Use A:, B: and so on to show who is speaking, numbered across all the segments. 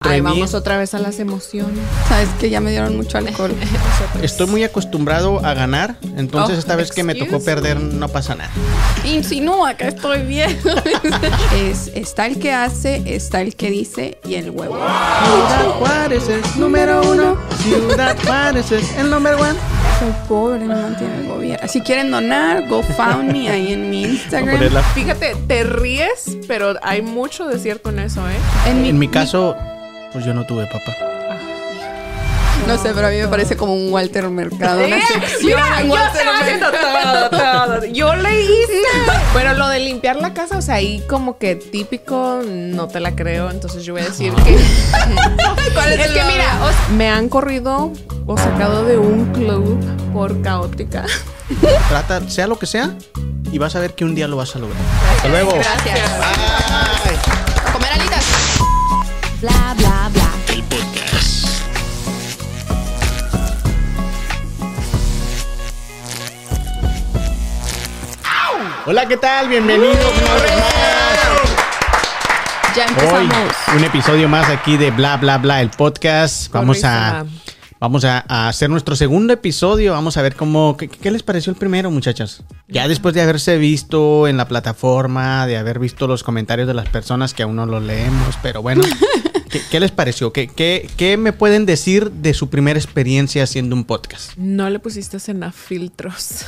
A: Ahí vamos otra vez a las emociones.
B: Sabes que ya me dieron mucho alcohol.
C: Estoy muy acostumbrado a ganar, entonces
A: Oh,
C: esta vez que me tocó perder no pasa nada.
B: Insinúa que estoy bien. es, está el que hace, está el que dice y el huevo.
C: Ciudad Juárez es número uno. Ciudad Juárez es el número uno.
B: Soy pobre, me mantiene el gobierno. Si quieren donar, go found me ahí en mi Instagram.
A: Fíjate, te ríes, pero hay mucho de cierto en eso, ¿eh?
B: En mi,
C: En mi caso, pues yo no tuve papá.
B: No sé, pero a mí me parece como un Walter Mercado. Una
A: Eh,
B: sección
A: Mira,
B: en
A: yo
B: Walter
A: estaba haciendo todo, todo. Yo le hice. Pero lo de limpiar la casa, o sea, ahí como que típico, no te la creo. Entonces yo voy a decir que.
B: ¿Cuál es
A: es
B: el
A: que mira, o sea, me han corrido o sacado de un club por caótica.
C: Trata, sea lo que sea, y vas a ver que un día lo vas a lograr. Hasta luego.
B: Gracias.
C: Bye.
D: Bla bla bla.
C: El podcast. Hola, ¿qué tal? Bienvenidos una vez más.
B: Ya
C: Hoy,
B: empezamos.
C: un episodio más aquí de Bla Bla Bla, el podcast. Vamos a, vamos a, a hacer nuestro segundo episodio. Vamos a ver cómo, qué, qué les pareció el primero, muchachas. Ya después de haberse visto en la plataforma, de haber visto los comentarios de las personas que aún no los leemos, pero bueno, ¿qué, qué les pareció? ¿Qué, qué, qué me pueden decir de su primera experiencia haciendo un podcast?
A: No le pusiste cena filtros.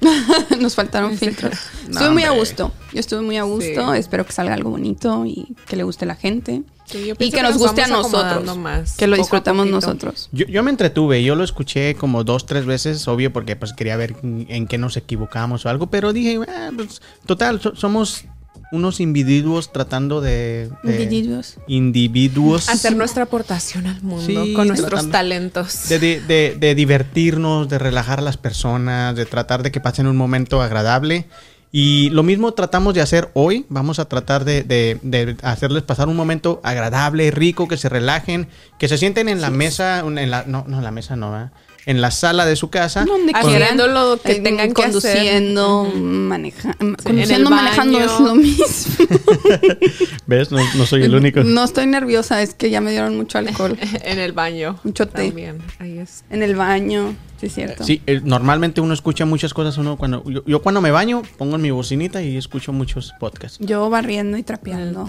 B: Nos faltaron filtros.
C: No,
B: estuve muy a gusto. Yo estuve muy a gusto.
A: Sí.
B: Espero que salga algo bonito y que le guste a la gente.
A: Sí, yo
B: y que nos guste a nosotros.
A: más,
B: que lo disfrutamos nosotros.
C: Yo, yo me entretuve, yo lo escuché como dos, tres veces, obvio, porque pues quería ver en qué nos equivocamos o algo, pero dije, "Ah, pues, total, so- somos unos individuos tratando de... de-
B: Individuos.
C: individuos.
A: Hacer nuestra aportación al mundo
C: Sí,
A: con nuestros talentos.
C: De, de- de- de divertirnos, de relajar a las personas, de tratar de que pasen un momento agradable. Y lo mismo tratamos de hacer hoy. Vamos a tratar de, de- de hacerles pasar un momento agradable, rico, que se relajen, que se sienten en la mesa, en la, no, no, en la mesa no, ¿verdad? En la sala de su casa.
B: Donde
A: Haciendo
B: quieran.
A: lo que tengan que
B: conduciendo,
A: hacer.
B: Maneja-
A: en
B: conduciendo, manejando es lo mismo.
C: ¿Ves? No, no soy el único.
B: No estoy nerviosa, es que ya me dieron mucho alcohol.
A: en el baño.
B: Mucho té.
A: También. Ahí es.
B: En el baño, sí es cierto.
C: Sí, eh, normalmente uno escucha muchas cosas. Uno cuando yo, yo cuando me baño pongo en mi bocinita y escucho muchos podcasts.
B: Yo barriendo y trapeando.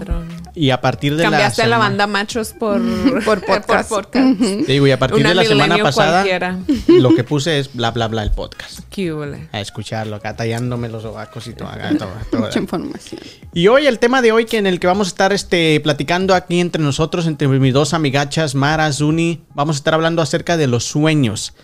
C: Y a partir de
A: Cambiaste
C: la
A: a la banda machos por,
B: Por podcast.
A: podcast.
C: Te digo, y a partir
A: Una
C: de la semana pasada
A: cualquiera.
C: lo que puse es bla bla bla el podcast.
A: Qué.
C: A escucharlo, acá tallándome los sobacos y todo, acá, todo, todo.
B: Mucha información.
C: Y hoy el tema de hoy que en el que vamos a estar este platicando aquí entre nosotros, entre mis dos amigachas, Mara, Zuni, vamos a estar hablando acerca de los sueños.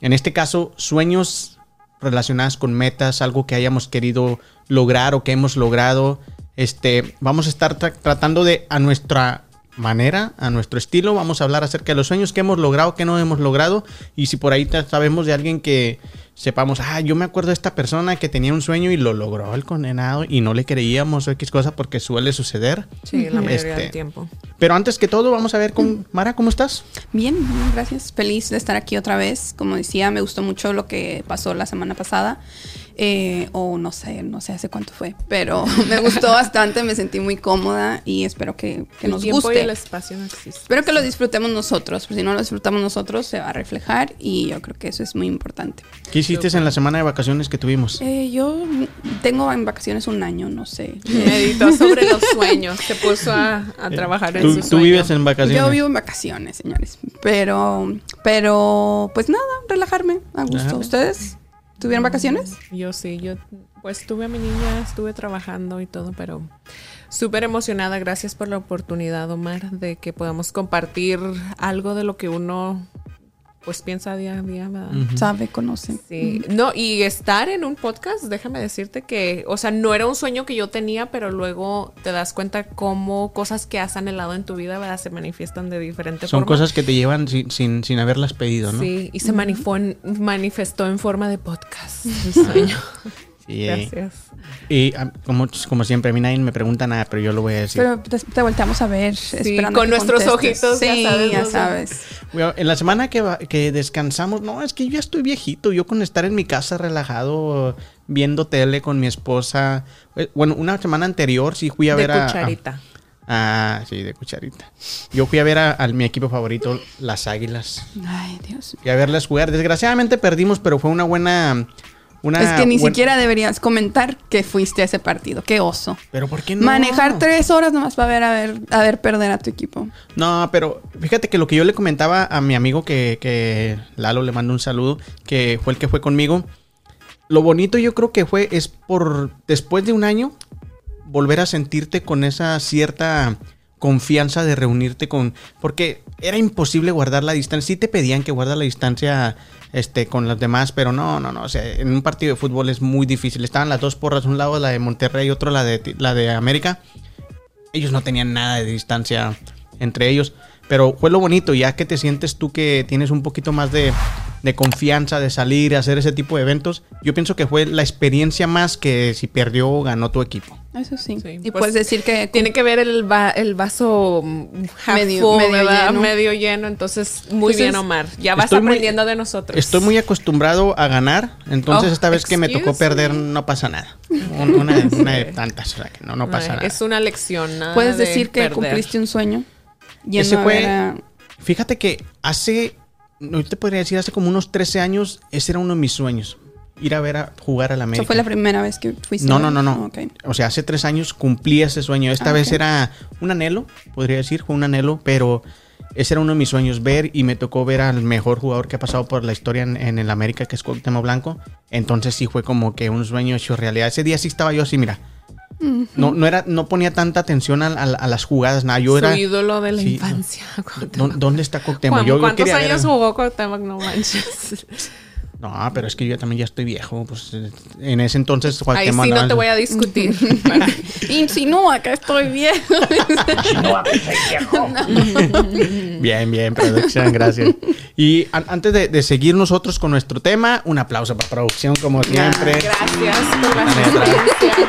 C: En este caso, sueños relacionados con metas, algo que hayamos querido lograr o que hemos logrado. Este, vamos a estar tra- tratando de a nuestra manera, a nuestro estilo, vamos a hablar acerca de los sueños que hemos logrado, que no hemos logrado y si por ahí sabemos de alguien que sepamos, ah, yo me acuerdo de esta persona que tenía un sueño y lo logró el condenado y no le creíamos o X cosa porque suele suceder.
A: Sí, la mayoría
C: Este,
A: del tiempo.
C: Pero antes que todo, vamos a ver con Mara, ¿cómo estás?
B: Bien, bien, gracias. Feliz de estar aquí otra vez. Como decía, me gustó mucho lo que pasó la semana pasada. Eh, o no sé, no sé hace cuánto fue. Pero me gustó bastante, me sentí muy cómoda y espero que, que
A: el
B: nos
A: tiempo y
B: guste.
A: el espacio no existen.
B: Espero que lo disfrutemos nosotros. Porque si no lo disfrutamos nosotros, se va a reflejar. Y yo creo que eso es muy importante.
C: ¿Qué hiciste en la semana de vacaciones que tuvimos?
B: Eh, yo tengo en vacaciones un año, no sé.
A: Meditó sobre los sueños. Se puso a, a trabajar en
C: ¿Tú,
A: su
C: tú
A: sueño.
C: vives en vacaciones?
B: Yo vivo en vacaciones, señores. Pero, pero, pues nada, relajarme a gusto.
C: Ajá.
B: ¿Ustedes tuvieron vacaciones?
A: Yo sí, yo pues tuve a mi niña, estuve trabajando y todo, pero súper emocionada. Gracias por la oportunidad, Omar, de que podamos compartir algo de lo que uno pues piensa día a día, ¿verdad?
B: Sabe, conoce.
A: Sí, no, y estar en un podcast, déjame decirte que, o sea, no era un sueño que yo tenía, pero luego te das cuenta cómo cosas que has anhelado en tu vida, ¿verdad? Se manifiestan de diferente
C: Son
A: forma.
C: cosas que te llevan sin, sin, sin haberlas pedido, ¿no?
A: Sí, y se en- manifestó en forma de podcast, el sueño.
C: Sí.
A: Gracias.
C: Y ah, como, como siempre, a mí nadie me pregunta nada, pero yo lo voy a decir.
B: Pero te, te volteamos a ver esperando
A: con nuestros
B: contestes.
A: ojitos, ya
B: sí,
A: sabes,
B: ya sabes.
C: Bueno, en la semana que, va- que descansamos, no, es que yo ya estoy viejito. Yo con estar en mi casa relajado, viendo tele con mi esposa. eh, Bueno, una semana anterior sí fui a
A: de
C: ver a- a,
A: cucharita.
C: Ah, sí, de cucharita. Yo fui a ver a, a mi equipo favorito, las Águilas.
B: Ay, Dios.
C: Fui a verlas jugar. Desgraciadamente perdimos, pero fue una buena... Una
B: es que ni siquiera deberías comentar que fuiste a ese partido. Qué oso.
C: Pero ¿por qué no?
B: Manejar tres horas nomás para ver a ver, a ver perder a tu equipo.
C: No, pero fíjate que lo que yo le comentaba a mi amigo que, que Lalo le mando un saludo, que fue el que fue conmigo. Lo bonito yo creo que fue es por después de un año volver a sentirte con esa cierta confianza de reunirte con porque era imposible guardar la distancia. Sí te pedían que guardas la distancia este con los demás, pero no, no, no, o sea, en un partido de fútbol es muy difícil. Estaban las dos porras, un lado la de Monterrey y otro la de la de América ellos no tenían nada de distancia entre ellos. Pero fue lo bonito, ya que te sientes tú que tienes un poquito más de, de confianza de salir, hacer ese tipo de eventos. Yo pienso que fue la experiencia más que si perdió o ganó tu equipo.
B: Eso sí.
A: Sí,
B: y
A: pues,
B: puedes decir que
A: Tiene que ver el, va- el vaso half
B: Medio-
A: full,
B: medio lleno.
A: medio lleno. Entonces, muy
B: Entonces,
A: bien, Omar. Ya vas
C: estoy muy-
A: aprendiendo de nosotros.
C: Estoy muy acostumbrado a ganar, entonces
A: Oh,
C: esta vez que me tocó perder
A: me.
C: no pasa nada. Un- Una, una de tantas, o sea, que no, no pasa
A: Ay,
C: nada.
A: Es una lección. nada
B: puedes
A: de
B: decir que
A: perder.
B: cumpliste un sueño. Yendo
C: Ese fue- Fíjate que hace, no te podría decir, hace como unos 13 años, ese era uno de mis sueños. Ir a ver a jugar a la América.
B: ¿Eso fue la primera vez que fuiste?
C: No, no, no, no. O sea, hace tres años cumplí ese sueño. Esta
B: Ah,
C: vez era un anhelo, podría decir, fue un anhelo, pero ese era uno de mis sueños, ver y me tocó ver al mejor jugador que ha pasado por la historia en, en el América, que es Cuauhtémoc Blanco. Entonces sí fue como que un sueño hecho realidad. Ese día sí estaba yo así, mira. No, no era, no ponía tanta atención a, a- a las jugadas, nada. Yo
A: Su
C: era.
A: ídolo de la
C: Sí,
A: infancia.
C: ¿Dó-
A: Cuauhtémoc.
C: ¿Dónde está Cuauhtémoc? Yo- yo
A: ¿Cuántos
C: ver-
A: años jugó Cuauhtémoc? No manches.
C: No, pero es que yo también ya estoy viejo. Pues eh, en ese entonces
A: Ahí sí no te voy a discutir.
B: Insinúa que estoy bien.
C: Bien, bien, producción, gracias. Y an- antes de, de seguir nosotros con nuestro tema, un aplauso para producción, como siempre.
A: Gracias por la
C: La neta.
A: asistencia.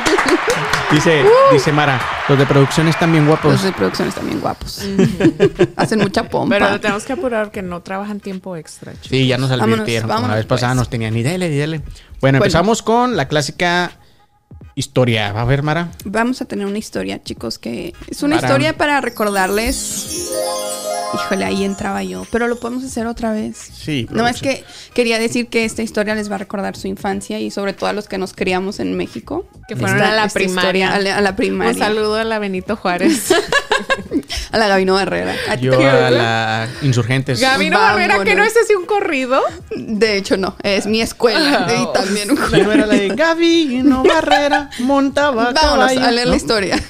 C: Dice, dice Mara, los de producción están bien guapos.
B: Los de producción están bien guapos. Hacen mucha pompa.
A: Pero tenemos que apurar porque no trabajan tiempo extra. chicos.
C: Sí, ya nos advirtieron.
B: vámonos,
C: vez pasada
B: pues.
C: nos tenían ni dele, ni dele. Bueno, empezamos con la clásica historia. ¿Va a ver, Mara?
B: Vamos a tener una historia, chicos, que es una historia para recordarles. Híjole, ahí entraba yo, pero lo podemos hacer otra vez.
C: Sí.
B: No es que quería decir que esta historia les va a recordar su infancia y sobre todo a los que nos criamos en México.
A: Que fueron
B: Esta-
A: a la primaria.
B: historia, a, la, a la primaria.
A: Un saludo a la Benito Juárez.
B: A la Gabino Barrera. ¿A
C: Yo a la Insurgentes.
A: Gabino Barrera, que no es así un corrido.
B: De hecho, no. Es mi escuela.
A: Ah,
B: y también un
C: ¿Quién no era la de Gabino Barrera montaba
B: Vámonos
C: caballo?
B: a leer
C: ¿No?
B: la historia.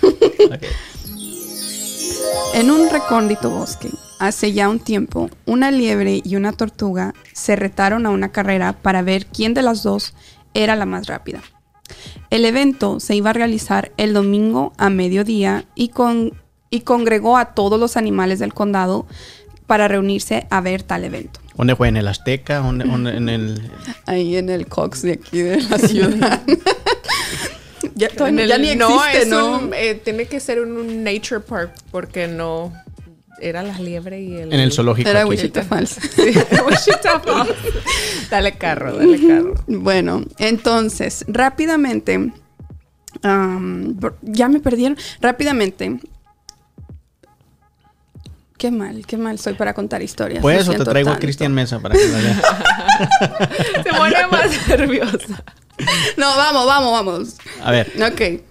B: En un recóndito bosque, hace ya un tiempo, una liebre y una tortuga se retaron a una carrera para ver quién de las dos era la más rápida. El evento se iba a realizar el domingo a mediodía y, con, y congregó a todos los animales del condado para reunirse a ver tal evento.
C: ¿Dónde fue? ¿En el Azteca? ¿Dónde- dónde- en el...
B: Ahí en el Cox de aquí de la ciudad. ya, todavía-
A: En
B: ya
A: el-
B: ni
A: no,
B: existe,
A: es
B: ¿no?
A: un- eh, tiene que ser un, un nature park porque no era la liebre y el
C: En el zoológico.
B: Era. Wichita Falls.
A: Sí, Wichita Falls. Dale carro, dale carro.
B: Bueno, entonces, rápidamente, ya me perdieron, rápidamente. Qué mal, qué mal soy para contar historias.
C: Pues
B: lo
C: o te traigo a. Cristian Mesa para que lo lea.
A: Se pone más nerviosa.
B: No, vamos, vamos, vamos.
C: A ver.
B: Ok.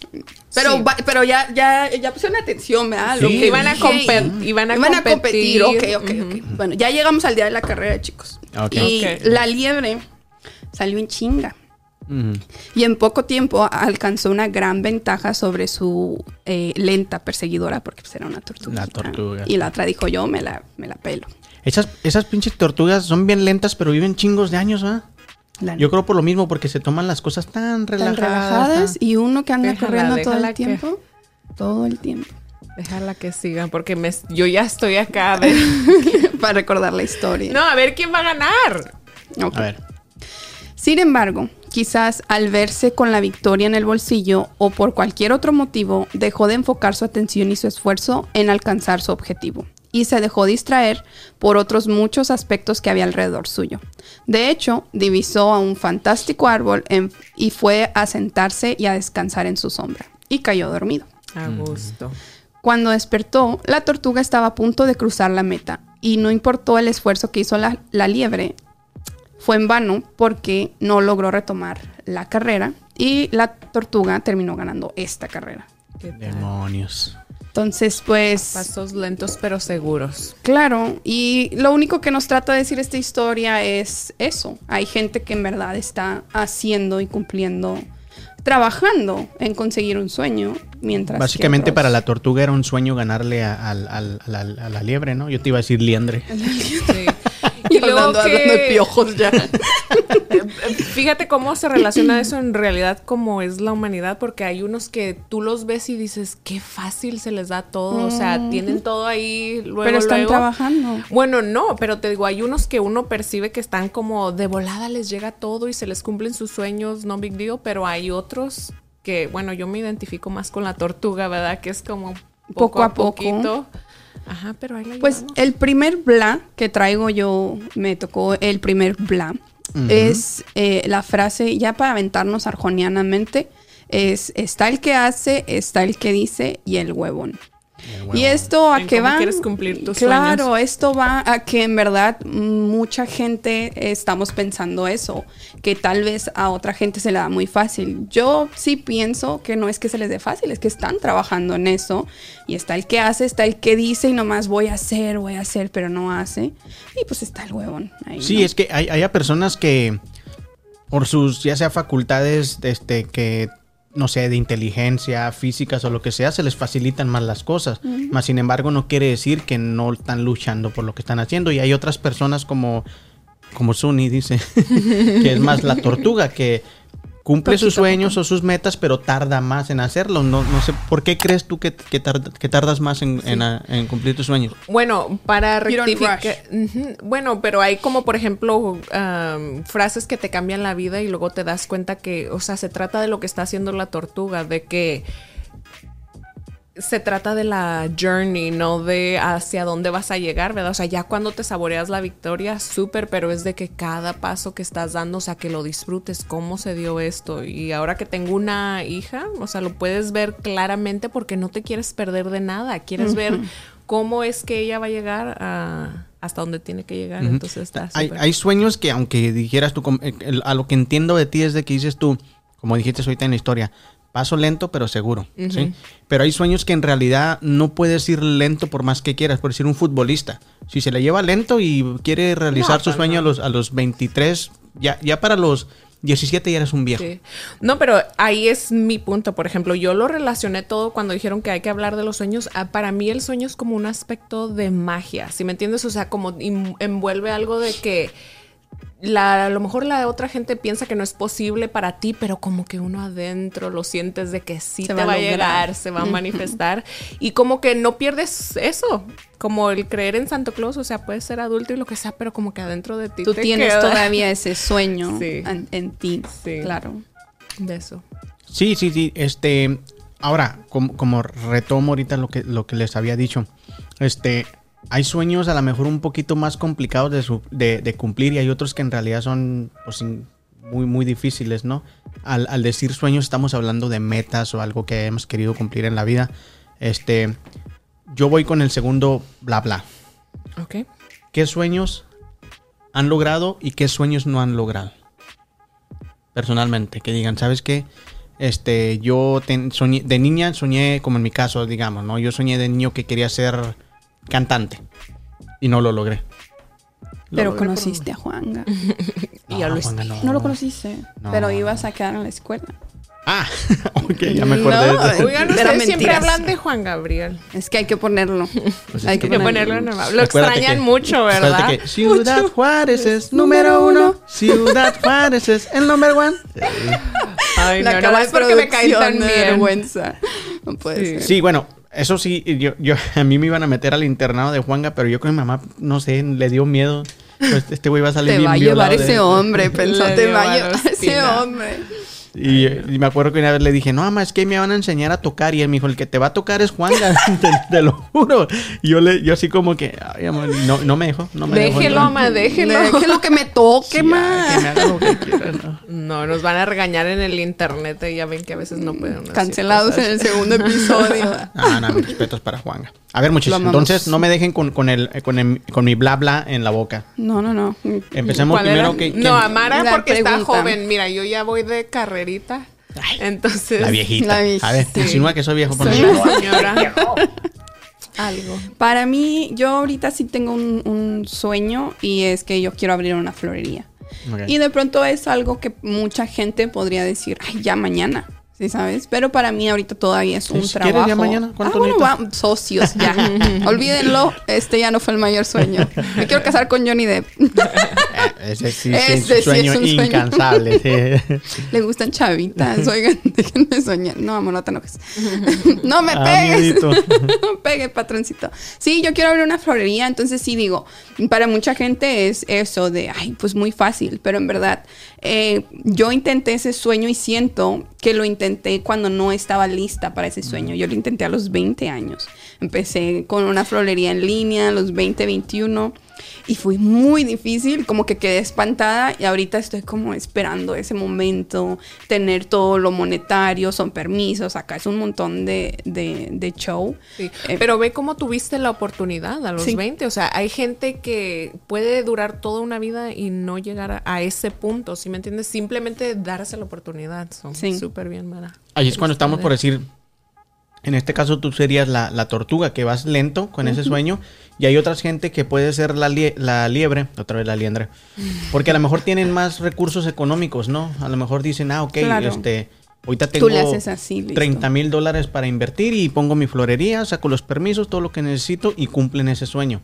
B: Pero,
A: Sí.
B: va- pero ya, ya, ya pusieron atención, ¿verdad? Lo
C: Sí.
B: que
A: Iban a,
B: dije
A: compe-
B: y-
A: iban a
B: Iban a
A: competir.
B: competir. Ok, ok, ok. Bueno, ya llegamos al día de la carrera, chicos.
C: Ok.
B: Y
A: Ok.
B: la liebre salió en chinga. Y en poco tiempo alcanzó una gran ventaja sobre su eh, lenta perseguidora, porque pues, era una tortuga.
C: La tortuga.
B: Y la otra dijo yo, me la, me la pelo.
C: Esas, esas pinches tortugas son bien lentas, pero viven chingos de años, ¿ah?
B: La-
C: Yo creo por lo mismo, porque se toman las cosas tan
B: tan
C: relajadas.
B: relajadas
C: tan-
B: y uno que anda
A: Déjala,
B: corriendo todo el
A: que-
B: tiempo. Todo el tiempo.
A: Déjala que siga porque me, yo ya estoy acá.
B: Para recordar la historia.
A: No, a ver quién va a ganar.
C: A ver.
B: Sin embargo, quizás al verse con la victoria en el bolsillo o por cualquier otro motivo, dejó de enfocar su atención y su esfuerzo en alcanzar su objetivo y se dejó distraer por otros muchos aspectos que había alrededor suyo. De hecho, divisó a un fantástico árbol en- y fue a sentarse y a descansar en su sombra y cayó dormido.
A: A gusto.
B: Cuando despertó, la tortuga estaba a punto de cruzar la meta y no importó el esfuerzo que hizo la, la liebre, fue en vano porque no logró retomar la carrera y la tortuga terminó ganando esta carrera.
A: ¿Qué?
C: Demonios.
B: Entonces, pues...
A: Pasos lentos pero seguros.
B: Claro, y lo único que nos trata de decir esta historia es eso. Hay gente que en verdad está haciendo y cumpliendo, trabajando en conseguir un sueño, mientras...
C: Básicamente
B: otros-
C: para la tortuga era un sueño ganarle a, la, a la liebre, ¿no? Yo te iba a decir liendre.
A: Sí.
B: Hablando de
A: que,
B: piojos ya.
A: fíjate cómo se relaciona eso en realidad como es la humanidad, porque hay unos que tú los ves y dices, qué fácil se les da todo, o sea, tienen todo ahí luego,
B: Pero están
A: luego.
B: trabajando.
A: Bueno, no, pero te digo, hay unos que uno percibe que están como de volada, les llega todo y se les cumplen sus sueños, no big deal, pero hay otros que, bueno, yo me identifico más con la tortuga, ¿verdad? Que es como poco,
B: Poco
A: a,
B: a poco.
A: Ajá, pero ahí la
B: Pues
A: llevamos.
B: el primer bla que traigo yo, me tocó el primer bla, es eh, la frase, ya para aventarnos arjonianamente, es está el que hace, está el que dice y el huevón. Y esto a qué va?
A: quieres cumplir tus
B: claro,
A: sueños.
B: esto va a que en verdad mucha gente estamos pensando eso, que tal vez a otra gente se le da muy fácil. Yo sí pienso que no es que se les dé fácil, es que están trabajando en eso y está el que hace, está el que dice y nomás voy a hacer, voy a hacer, pero no hace. Y pues está el huevón ahí.
C: Sí,
B: ¿no?
C: es que hay, hay a personas que por sus, ya sea facultades, este, que no sé, de inteligencia, físicas o lo que sea, se les facilitan más las cosas. Más sin embargo, no quiere decir que no están luchando por lo que están haciendo. Y hay otras personas como, como Suni dice, que es más la tortuga, que cumple sus
B: Poquito a
C: sueños o sus metas, pero tarda más en hacerlo. No, no sé, ¿por qué crees tú que, que, tar- que tardas más en, en, a- en cumplir tus sueños?
A: Bueno, para rectificar. Bueno, pero hay como, por ejemplo, frases que te cambian la vida y luego te das cuenta que, o sea, se trata de lo que está haciendo la tortuga, de que se trata de la journey, no de hacia dónde vas a llegar, ¿verdad? O sea, ya cuando te saboreas la victoria, súper, pero es de que cada paso que estás dando, o sea, que lo disfrutes, cómo se dio esto. Y ahora que tengo una hija, o sea, lo puedes ver claramente porque no te quieres perder de nada, quieres ver cómo es que ella va a llegar a- hasta donde tiene que llegar. Entonces está
C: Hay, hay sueños que, aunque dijeras tú, el- a lo que entiendo de ti es de que dices tú, como dijiste ahorita en la historia, paso lento pero seguro, ¿sí? Pero hay sueños que en realidad no puedes ir lento por más que quieras, por decir un futbolista. Si se le lleva lento y quiere realizar
A: No,
C: su sueño a, los, a los 23, ya, ya para los 17 ya eres un viejo.
A: Sí. No, pero ahí es mi punto. Por ejemplo, yo lo relacioné todo cuando dijeron que hay que hablar de los sueños. Ah, Para mí el sueño es como un aspecto de magia, ¿sí me entiendes? O sea, como envuelve algo de que la, a lo mejor la otra gente piensa que no es posible para ti, pero como que uno adentro lo sientes de que sí
B: Se
A: te
B: va
A: va,
B: a
A: llegar, se va a manifestar y como que no pierdes eso, como el creer en Santo Claus, o sea, puedes ser adulto y lo que sea, pero como que adentro de ti
B: Tú
A: te
B: tienes
A: queda
B: todavía ese sueño
A: Sí.
B: en, en ti.
A: Sí.
B: Claro.
A: de eso.
C: Sí, sí, sí. Este, ahora, como, como retomo ahorita lo que, lo que les había dicho, este, hay sueños a lo mejor un poquito más complicados de, su- de, de cumplir y hay otros que en realidad son pues, muy, muy difíciles, ¿no? Al, al decir sueños estamos hablando de metas o algo que hemos querido cumplir en la vida. Este, yo voy con el segundo bla bla.
A: Ok.
C: ¿Qué sueños han logrado y qué sueños no han logrado? Personalmente, que digan, ¿sabes qué? Este, yo ten- soñé- de niña soñé, como en mi caso, digamos, ¿no? Yo soñé de niño que quería ser cantante y no lo logré. Lo
B: Pero
C: logré por-
B: conociste a Juanga.
A: Y ya lo
C: Juanga, no.
B: No lo conociste,
C: No.
B: pero ibas a quedar en la escuela.
C: Ah, ok, ya me acordé.
B: No,
C: de-
A: Oigan, ustedes siempre
B: mentiras.
A: hablan de Juan Gabriel.
B: Es que hay que ponerlo.
C: Pues
B: hay
C: es
B: que
A: ponerlo en el mapa. Lo
C: Acuérdate
A: extrañan
C: que-
A: mucho, ¿verdad?
C: que Ciudad Juárez es número uno. Ciudad Juárez es el number one.
A: Ay,
B: La
A: no, nomás
B: de
A: porque me caen tan bien.
B: vergüenza. No puede
A: Sí.
B: ser.
C: Sí, bueno, eso sí, yo, yo, a mí me iban a meter al internado de Juanga, pero yo con mi mamá, no sé, le dio miedo. Pues este güey va a salir
B: Te
C: bien
B: va a llevar
C: de-
B: ese hombre, pensó, te va a llevar ese hombre.
C: Y, y me acuerdo que una vez le dije, no, mamá, es que me van a enseñar a tocar. Y él me dijo, el que te va a tocar es Juan, te, te lo juro. Y yo, le, yo así como que, ay, amor, y no, no me dejó, no me.
A: Déjelo, mamá, déjelo.
B: Déjelo que me toque,
C: Sí,
B: ma.
C: ay, que me haga lo que quiera, ¿no?
A: No, nos van a regañar en el internet. y Ya ven que a veces no pueden.
B: Cancelados
A: cosas.
B: en el segundo episodio.
C: Ah, no, mis respetos para Juan. A ver, muchachos, entonces no me dejen con, con, el, con, el- con mi bla bla en la boca.
B: No, no, no.
C: Empecemos
A: ¿Cuál
C: primero
A: era?
C: que, que-
A: No, Amara porque está joven. Mira, yo ya voy de carrerita. Entonces.
C: la viejita.
B: La viejita.
C: A ver,
A: Sí.
C: insinúa que soy viejo. por
A: Soy una señora. Algo.
B: Para mí, yo ahorita sí tengo un, un sueño y es que yo quiero abrir una florería. Y de pronto es algo que mucha gente podría decir, ay, ya mañana. ¿Sí sabes? Pero para mí ahorita todavía es un
C: si
B: trabajo.
C: quieres ya mañana, ¿cuánto
B: ah, bueno, va, socios, ya. Olvídenlo, este ya no fue el mayor sueño. Me quiero casar con Johnny Depp.
C: Ah, Ese sí, es
B: sí
C: un
B: es
C: sueño
B: un sueño.
C: incansable. sí.
B: Le gustan chavitas. Oigan, déjenme soñar. No, amor, no te enojes. no me
C: Ah,
B: pegues. no me pegue, patroncito. Sí, yo quiero abrir una florería. Entonces, sí, digo, para mucha gente es eso de, ay, pues muy fácil. Pero en verdad, eh, yo intenté ese sueño y siento que lo intenté cuando no estaba lista para ese sueño. Yo lo intenté a los 20 años. Empecé con una florería en línea a los 20, 21. Y fue muy difícil, como que quedé espantada y ahorita estoy como esperando ese momento, tener todo lo monetario, son permisos, acá es un montón de, de, de show.
A: Sí.
B: Eh,
A: Pero ve cómo tuviste la oportunidad a los
B: Sí.
A: 20. O sea, hay gente que puede durar toda una vida y no llegar a, a ese punto. ¿Sí me entiendes? Simplemente darse la oportunidad. Son
B: Sí.
A: súper bien, Mara.
C: Ahí es cuando estamos por decir, en este caso tú serías la, la tortuga, que vas lento con ese sueño, y hay otras gente que puede ser la, lie- la liebre, otra vez la liendre, porque a lo mejor tienen más recursos económicos, ¿no? A lo mejor dicen, ah, ok,
B: Claro.
C: este, ahorita tengo
B: así, listo.
C: 30 mil dólares para invertir y pongo mi florería, saco los permisos, todo lo que necesito y cumplen ese sueño.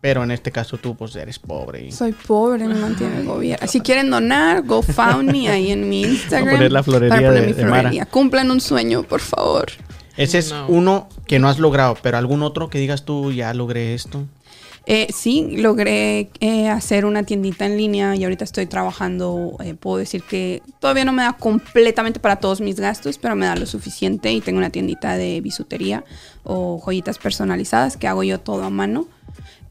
C: Pero en este caso tú pues eres pobre. Y...
B: Soy pobre, me mantiene el gobierno. Si quieren donar, GoFundMe ahí en mi Instagram.
C: poner la florería
B: para poner
C: de-
B: mi
C: de Mara.
B: florería. Cumplan un sueño, por favor.
C: Ese es
A: No.
C: uno que no has logrado, pero algún otro que digas tú, ya logré esto.
B: Eh, sí, logré eh, hacer una tiendita en línea y ahorita estoy trabajando. eh, puedo decir que todavía no me da completamente para todos mis gastos, pero me da lo suficiente y tengo una tiendita de bisutería o joyitas personalizadas que hago yo todo a mano.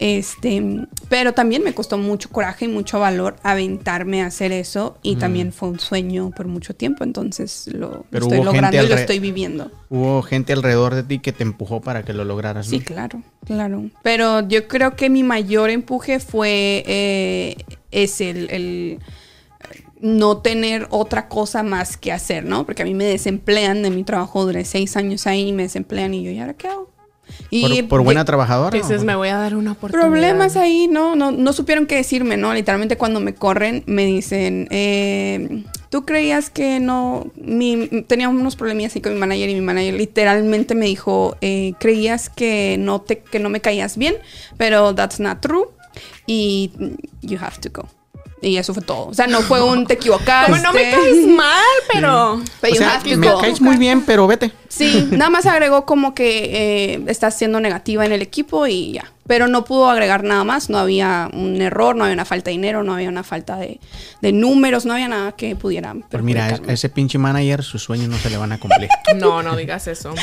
B: Este, pero también me costó mucho coraje y mucho valor aventarme a hacer eso y también fue un sueño por mucho tiempo, entonces lo,
C: Pero
B: estoy logrando y lo estoy viviendo.
C: Hubo gente alrededor de ti que te empujó para que lo lograras. ¿no?
B: Sí, claro, claro. Pero yo creo que mi mayor empuje fue eh, es el, el no tener otra cosa más que hacer, ¿no? Porque a mí me desemplean de mi trabajo, duré seis años ahí, me desemplean y yo, ¿y ahora qué hago? Y
C: Por, por buena
B: de-
C: trabajadora.
A: Dices, me voy a dar una oportunidad.
B: problemas ahí, ¿no? No, no supieron qué decirme, ¿no? Literalmente cuando me corren me dicen, eh, tú creías que no, mi, tenía unos problemas así con mi manager y mi manager literalmente me dijo, eh, creías que no, te, que no me caías bien, pero that's not true y you have to go. Y eso fue todo. O sea, no fue un te equivocaste.
A: Como no me caes mal, pero.
B: Pero
C: O
B: you
C: sea,
B: have to
C: me
B: go.
C: caes muy bien, pero vete.
B: Sí, nada más agregó como que eh, estás siendo negativa en el equipo y ya. Pero no pudo agregar nada más. No había un error, no había una falta de dinero, no había una falta de, de números, no había nada que pudiera.
C: Pero mira, ese pinche manager, sus sueños no se le van a cumplir.
A: No, no digas eso.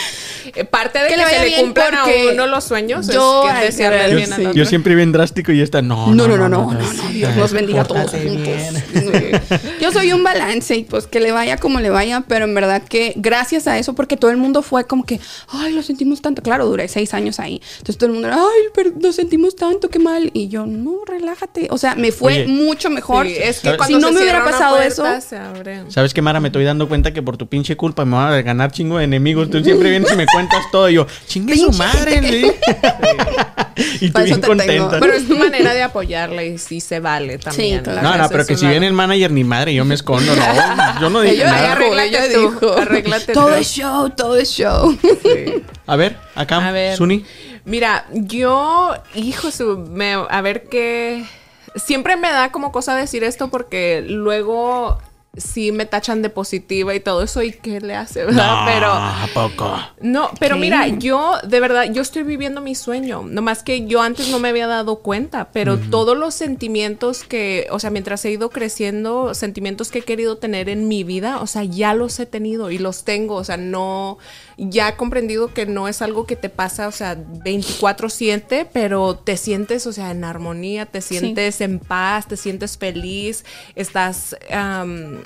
A: Eh, parte de
B: Que
A: que,
B: le vaya
A: se le
B: bien
A: cumplan a
B: porque
A: uno los sueños
B: yo-
A: es que es desearle
B: yo-
A: bien al
B: sí.
A: otro.
C: Yo siempre bien drástico y esta no.
B: No, no, no, no, no, no, Dios nos bendiga a todos. Yo soy un balance y pues que le vaya como le vaya, pero en verdad que gracias a eso, porque todo el mundo fue como que, ay, lo sentimos tanto. Claro, duré seis años ahí. Entonces todo el mundo era, ay, pero lo sentimos tanto, qué mal. Y yo, no, relájate. O sea, me fue
C: Oye.
B: mucho mejor.
A: Sí, es que
B: si no me hubiera pasado
A: puerta,
B: eso.
C: ¿Sabes qué, Mara? Me estoy dando cuenta que por tu pinche culpa me van a ganar chingo de enemigos. Tú siempre vienes y me cuentas todo. Y yo, chingue su madre. ¿sí? y tú
B: Para
C: bien
B: eso te tengo.
C: contenta.
A: Pero es tu manera de apoyarla y sí se vale también.
B: Sí, claro.
C: No, no, pero que si viene el manager ni madre, yo me escondo. No, yo no dije nada.
A: arréglate tú,
B: dijo.
A: arréglate
B: todo es show, todo es show.
A: Sí.
C: A ver, acá,
A: A ver.
C: Suni.
A: Mira, yo, hijo, su, me, a ver qué. Siempre me da como cosa decir esto porque luego sí me tachan de positiva y todo eso y qué le hace, ¿verdad? pero
C: ¿A poco?
A: no, pero mira, yo de verdad, yo estoy viviendo mi sueño. Nomás que yo antes no me había dado cuenta, pero todos los sentimientos que, o sea, mientras he ido creciendo, sentimientos que he querido tener en mi vida, o sea, ya los he tenido y los tengo. O sea, no, ya he comprendido que no es algo que te pasa, o sea, 24-7, pero te sientes, o sea, en armonía, te sientes en paz, te sientes feliz, estás... am,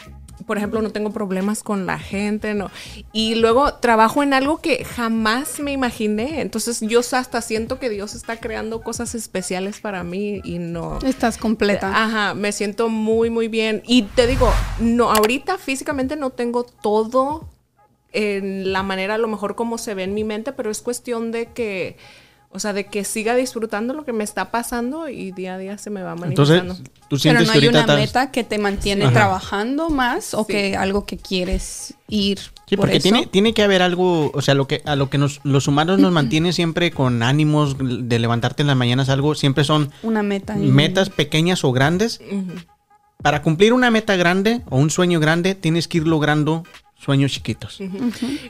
A: por ejemplo, no tengo problemas con la gente, no. Y luego trabajo en algo que jamás me imaginé. Entonces yo hasta siento que Dios está creando cosas especiales para mí y no.
B: Estás completa.
A: Ajá, me siento muy, muy bien. Y te digo, no, ahorita físicamente no tengo todo en la manera a lo mejor como se ve en mi mente, pero es cuestión de que, o sea, de que siga disfrutando lo que me está pasando y día a día se me va
C: Entonces,
A: manifestando.
C: tú
B: Pero
C: sientes
B: no
C: que
B: hay una
C: estás-
B: meta que te mantiene
C: Ajá.
B: trabajando más o
A: Sí.
B: que algo que quieres ir
C: Sí,
B: por
C: porque
B: eso.
C: tiene, tiene que haber algo, o sea, lo que a lo que nos, los humanos nos mantiene siempre con ánimos de levantarte en las mañanas, algo, siempre son
B: una meta.
C: metas pequeñas o grandes. Para cumplir una meta grande o un sueño grande, tienes que ir logrando sueños chiquitos.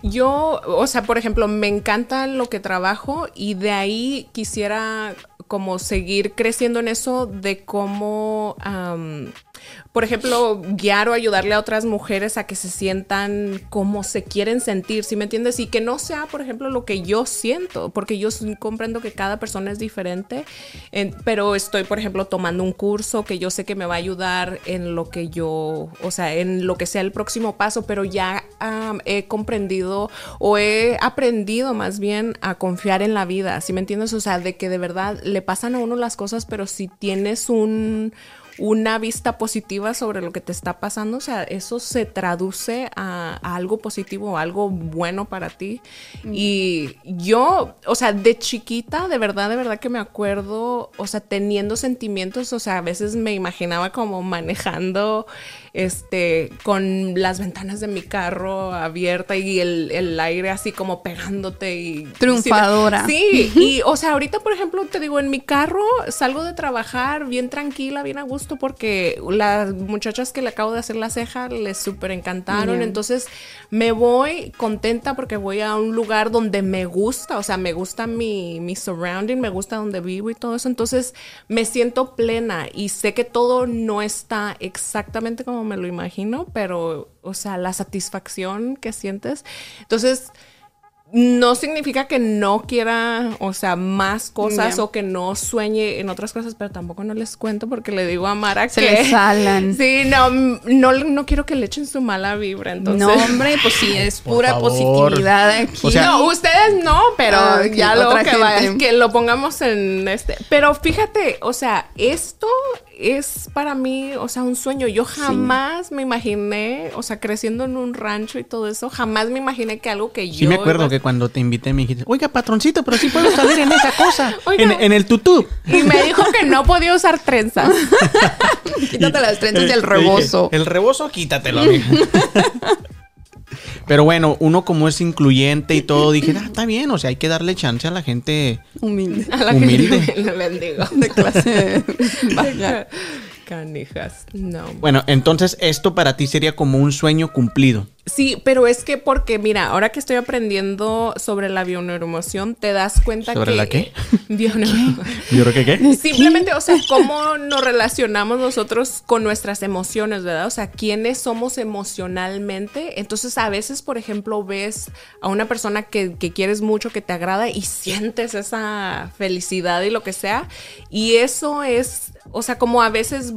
A: Yo, o sea, por ejemplo, me encanta lo que trabajo y de ahí quisiera como seguir creciendo en eso de cómo, por ejemplo, guiar o ayudarle a otras mujeres a que se sientan como se quieren sentir, ¿sí me entiendes? Y que no sea, por ejemplo, lo que yo siento, porque yo comprendo que cada persona es diferente, en- pero estoy, por ejemplo, tomando un curso que yo sé que me va a ayudar en lo que yo, o sea, en lo que sea el próximo paso, pero ya he comprendido o he aprendido más bien a confiar en la vida, ¿sí me entiendes? O sea, de que de verdad le pasan a uno las cosas, pero si tienes un una vista positiva sobre lo que te está pasando, o sea, eso se traduce a, a algo positivo, a algo bueno para ti. Y yo, o sea, de chiquita, de verdad, de verdad que me acuerdo, o sea, teniendo sentimientos, o sea, a veces me imaginaba como manejando, este, con las ventanas de mi carro abierta y el, el aire así como pegándote y...
B: Triunfadora.
A: Sí, y o sea, ahorita, por ejemplo, te digo, en mi carro salgo de trabajar bien tranquila, bien a gusto, porque las muchachas que le acabo de hacer la ceja les súper encantaron. Entonces me voy contenta porque voy a un lugar donde me gusta, o sea, me gusta mi, mi surrounding, me gusta donde vivo y todo eso. Entonces me siento plena y sé que todo no está exactamente como me lo imagino, pero, o sea, la satisfacción que sientes. Entonces, no significa que no quiera, o sea, más cosas o que no sueñe en otras cosas, pero tampoco no les cuento porque le digo a Mara
B: Se
A: que...
B: le salan.
A: Sí, no, no, no quiero que le echen su mala vibra, entonces...
B: No, hombre, pues sí, es
C: Por
B: pura
C: favor.
B: positividad aquí.
C: O sea-
A: no, ustedes no, pero
B: Ah,
A: ya luego
B: otra
A: que, vaya- que lo pongamos en este. Pero fíjate, o sea, esto es para mí, o sea, un sueño. Yo jamás me imaginé, o sea, creciendo en un rancho y todo eso, jamás me imaginé que algo que yo.
C: Sí me acuerdo
A: iba-
C: que cuando te invité me dijiste, oiga, patroncito, pero sí puedo salir en esa cosa,
A: Oiga.
C: en, en el tutú.
A: Y me dijo que no podía usar trenzas.
B: Quítate las trenzas
C: Eh,
B: del rebozo.
C: dije, el rebozo, quítatelo. Pero bueno, uno como es incluyente y todo, dije, ah, está bien, o sea, hay que darle chance a la gente.
B: Humilde.
A: A la
C: Humilde.
A: gente le bendigo.
B: De clase baja.
A: Canijas. No.
C: Bueno, entonces esto para ti sería como un sueño cumplido.
A: Sí, pero es que porque, mira, ahora que estoy aprendiendo sobre la bioneuroemoción, te das cuenta
C: ¿Sobre
A: que...
C: la qué? Yo creo que qué.
A: Simplemente, o sea, cómo nos relacionamos nosotros con nuestras emociones, ¿verdad? O sea, quiénes somos emocionalmente. Entonces, a veces, por ejemplo, ves a una persona que, que quieres mucho, que te agrada y sientes esa felicidad y lo que sea. Y eso es, o sea, como a veces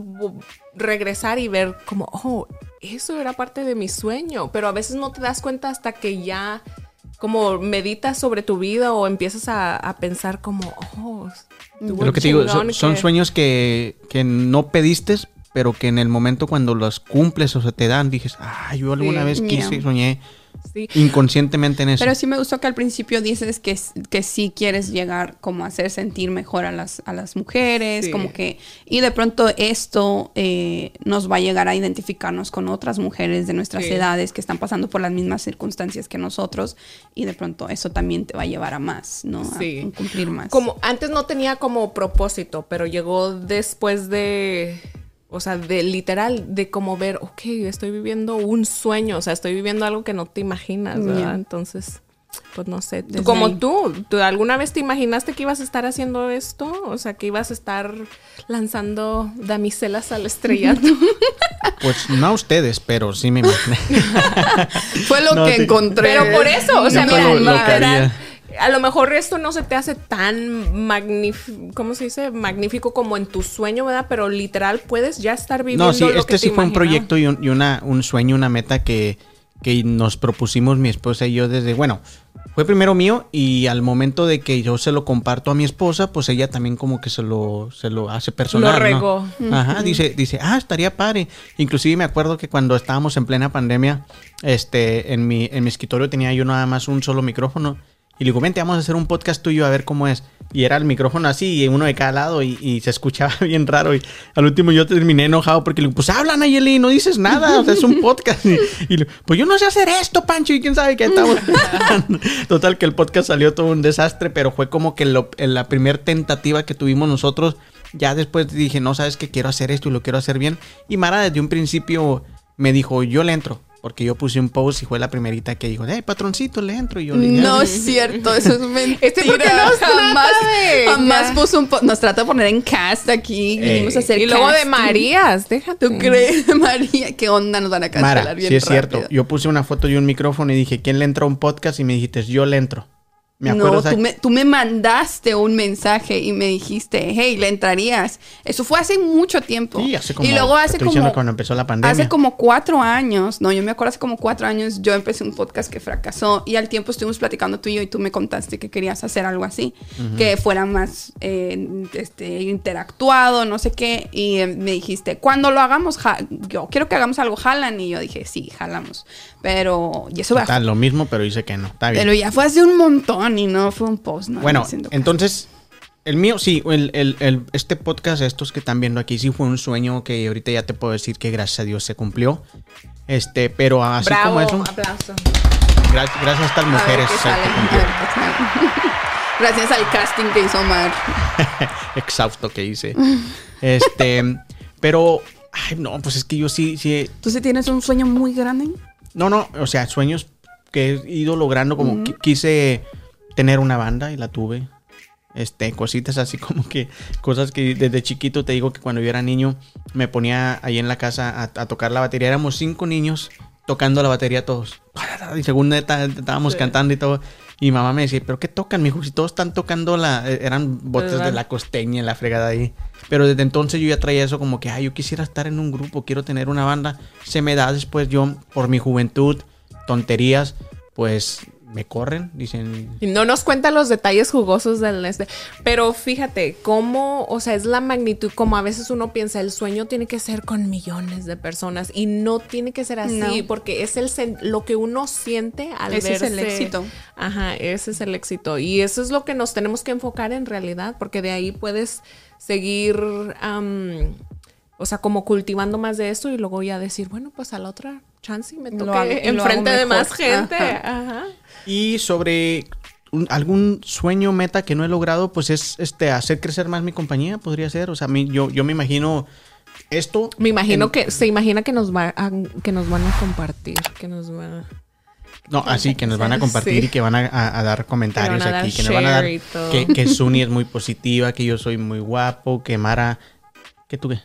A: regresar y ver como, oh, eso era parte de mi sueño, pero a veces no te das cuenta hasta que ya como meditas sobre tu vida o empiezas a, a pensar como, oh,
C: Lo que te digo, son, son
A: que-
C: sueños que, que no pediste, pero que en el momento cuando los cumples o se te dan, dices, ah, yo alguna
A: Sí,
C: vez quise
B: yeah.
C: y soñé
A: Sí.
C: inconscientemente en eso.
B: Pero sí me gustó que al principio dices que, que sí quieres llegar como a hacer sentir mejor a las, a las mujeres,
A: Sí.
B: como que, y de pronto esto eh, nos va a llegar a identificarnos con otras mujeres de nuestras
A: Sí.
B: edades que están pasando por las mismas circunstancias que nosotros, y de pronto eso también te va a llevar a más, ¿no? A
A: Sí.
B: cumplir más.
A: Como antes no tenía como propósito, pero llegó después de o sea, de literal, de como ver, ok, estoy viviendo un sueño, o sea, estoy viviendo algo que no te imaginas, ¿verdad? Entonces, pues no sé,
B: Desde
A: como
B: ahí.
A: tú, ¿tú alguna vez te imaginaste que ibas a estar haciendo esto? O sea, que ibas a estar lanzando damiselas al estrellato.
C: Pues no a ustedes, pero sí me imaginé.
B: Fue lo
C: No,
B: que
C: sí.
B: encontré.
A: Pero por eso, o sea,
C: Yo
A: mira,
C: lo-.
A: A lo mejor esto no se te hace tan magnífico, ¿cómo se dice? Magnífico como en tu sueño, ¿verdad? Pero literal puedes ya estar viviendo
C: No, sí,
A: lo
C: este
A: que
C: sí
A: te
C: fue un proyecto y, un, y una, un sueño, una meta que, que nos propusimos mi esposa y yo desde, bueno, fue primero mío y al momento de que yo se lo comparto a mi esposa, pues ella también como que se lo, se lo hace personal. ¿no?
A: regó.
C: Ajá, dice, dice, ah, estaría padre. Inclusive me acuerdo que cuando estábamos en plena pandemia, este, en mi, en mi escritorio tenía yo nada más un solo micrófono. Y le digo, vente, vamos a hacer un podcast tuyo a ver cómo es. Y era el micrófono así, y uno de cada lado, y, y se escuchaba bien raro. Y al último yo terminé enojado porque le digo, pues habla, Nayeli, no dices nada, o sea, es un podcast. Y, y le- pues yo no sé hacer esto, Pancho, y quién sabe qué estamos. Total, que el podcast salió todo un desastre, pero fue como que lo- en la primera tentativa que tuvimos nosotros. Ya después dije, no, sabes que quiero hacer esto y lo quiero hacer bien. Y Mara desde un principio me dijo, yo le entro. Porque yo puse un post y fue la primerita que dijo, hey, patroncito, le entro. Y yo le dije,
B: No
C: "Ah".
B: es cierto, eso es mentira.
A: Este, ¿por qué nos trata
B: jamás,
A: de
B: jamás puso un po- nos trata de poner en cast aquí, vinimos a
C: Eh,
B: hacer
A: Y luego de. Marías, déjate.
B: ¿Tú crees, María? ¿Qué onda nos van a cancelar
C: Mara,
B: bien
C: sí es cierto. Yo puse una foto y un micrófono y dije, ¿quién le entra a un podcast? Y me dijiste, yo le entro. Me acuerdo.
B: no,
C: o sea,
B: tú me, tú me mandaste un mensaje y me dijiste, hey, le entrarías. Eso fue hace mucho tiempo.
C: Sí, hace como.
B: y luego hace como,
C: cuando empezó la pandemia.
B: hace como cuatro años, no, yo me acuerdo hace como cuatro años, yo empecé un podcast que fracasó y al tiempo estuvimos platicando tú y yo y tú me contaste que querías hacer algo así, que fuera más eh, este, interactuado, no sé qué, y eh, me dijiste, cuando lo hagamos, ja- yo quiero que hagamos algo, jalan, y yo dije, sí, jalamos, pero, y eso va-
C: Está lo mismo, pero dice que no. Está bien.
B: pero ya fue hace un montón y no fue un post, ¿no?
C: bueno, entonces, el mío, sí, el, el- el- este podcast, estos que están viendo aquí, sí fue un sueño que ahorita ya te puedo decir que gracias a Dios se cumplió. Este, pero así
A: Bravo,
C: como eso,
A: aplauso.
C: gra- gracias a estas mujeres.
B: A ver. Gracias al casting que hizo Omar.
C: Exhausto que hice. Este, pero, ay, no, pues es que yo sí, sí,
B: ¿Tú sí tienes un sueño muy grande?
C: No, no, o sea, sueños que he ido logrando, como qui- quise tener una banda y la tuve. Este, cositas así como que, cosas que desde chiquito te digo que cuando yo era niño me ponía ahí en la casa a, a tocar la batería. Éramos cinco niños tocando la batería todos. Y según neta, estábamos cantando y todo. Y mamá me decía, ¿pero qué tocan, mijo? Si todos están tocando la... eh, Eran botes
A: ¿Verdad?
C: de la costeña, la fregada ahí. Pero desde entonces yo ya traía eso como que, ay, yo quisiera estar en un grupo, quiero tener una banda. Se me da después yo, por mi juventud, tonterías, pues me corren, dicen...
A: Y no nos cuenta los detalles jugosos del este. Pero fíjate, cómo, o sea, es la magnitud, como a veces uno piensa, el sueño tiene que ser con millones de personas y no tiene que ser así,
B: No.
A: porque es el lo que uno siente al
B: Ese es el éxito.
A: Ajá, ese es el éxito. Y eso es lo que nos tenemos que enfocar en realidad, porque de ahí puedes seguir, o sea, como cultivando más de eso y luego ya decir, bueno, pues a la otra chance y me toque enfrente de más gente.
B: Ajá.
A: Ajá.
C: Y sobre un- algún sueño, meta que no he logrado, pues es este hacer crecer más mi compañía, podría ser. O sea, a mí, yo, yo me imagino esto.
A: Me imagino
C: en-
A: que se imagina que nos va a- que nos van a compartir, que nos van a
C: No, así que nos van a compartir
A: Sí.
C: y que van a, a- a dar comentarios
A: Que van a
C: aquí,
A: dar
C: que nos van a dar que Suni es muy positiva, que yo soy muy guapo, que Mara, que tú qué?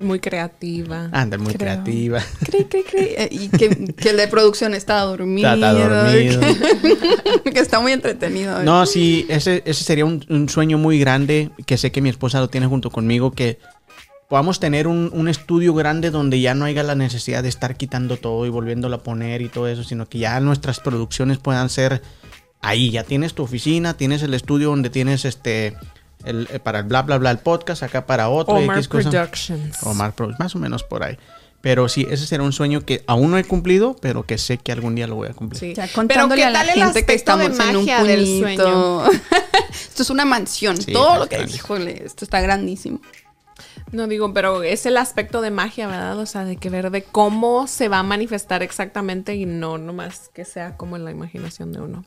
A: Muy creativa.
C: Anda, muy
B: Creo.
C: creativa.
B: Cri, cri, cri. Eh, Y que, que el de producción está dormido.
C: Está dormido.
B: Que, que está muy entretenido.
C: No, sí, ese, ese sería un, un sueño muy grande que sé que mi esposa lo tiene junto conmigo, que podamos tener un, un estudio grande donde ya no haya la necesidad de estar quitando todo y volviéndolo a poner y todo eso, sino que ya nuestras producciones puedan ser ahí. Ya tienes tu oficina, tienes el estudio donde tienes este el, eh, para el bla bla bla el podcast, acá para otro y
A: Omar
C: X cosa.
A: Productions.
C: Omar Pro- más o menos por ahí. Pero sí, ese será un sueño que aún no he cumplido, pero que sé que algún día lo voy a cumplir.
A: Sí.
B: Ya
A: Pero ¿qué
B: a la
A: tal el
B: gente que
A: aspecto de
B: estamos en un
A: magia del
B: puñito. esto es una mansión.
C: Sí,
B: Todo lo que...
C: grande.
B: Híjole, esto está grandísimo.
A: No digo, pero es el aspecto de magia, ¿verdad? O sea, de que ver de cómo se va a manifestar exactamente y no nomás que sea como en la imaginación de uno.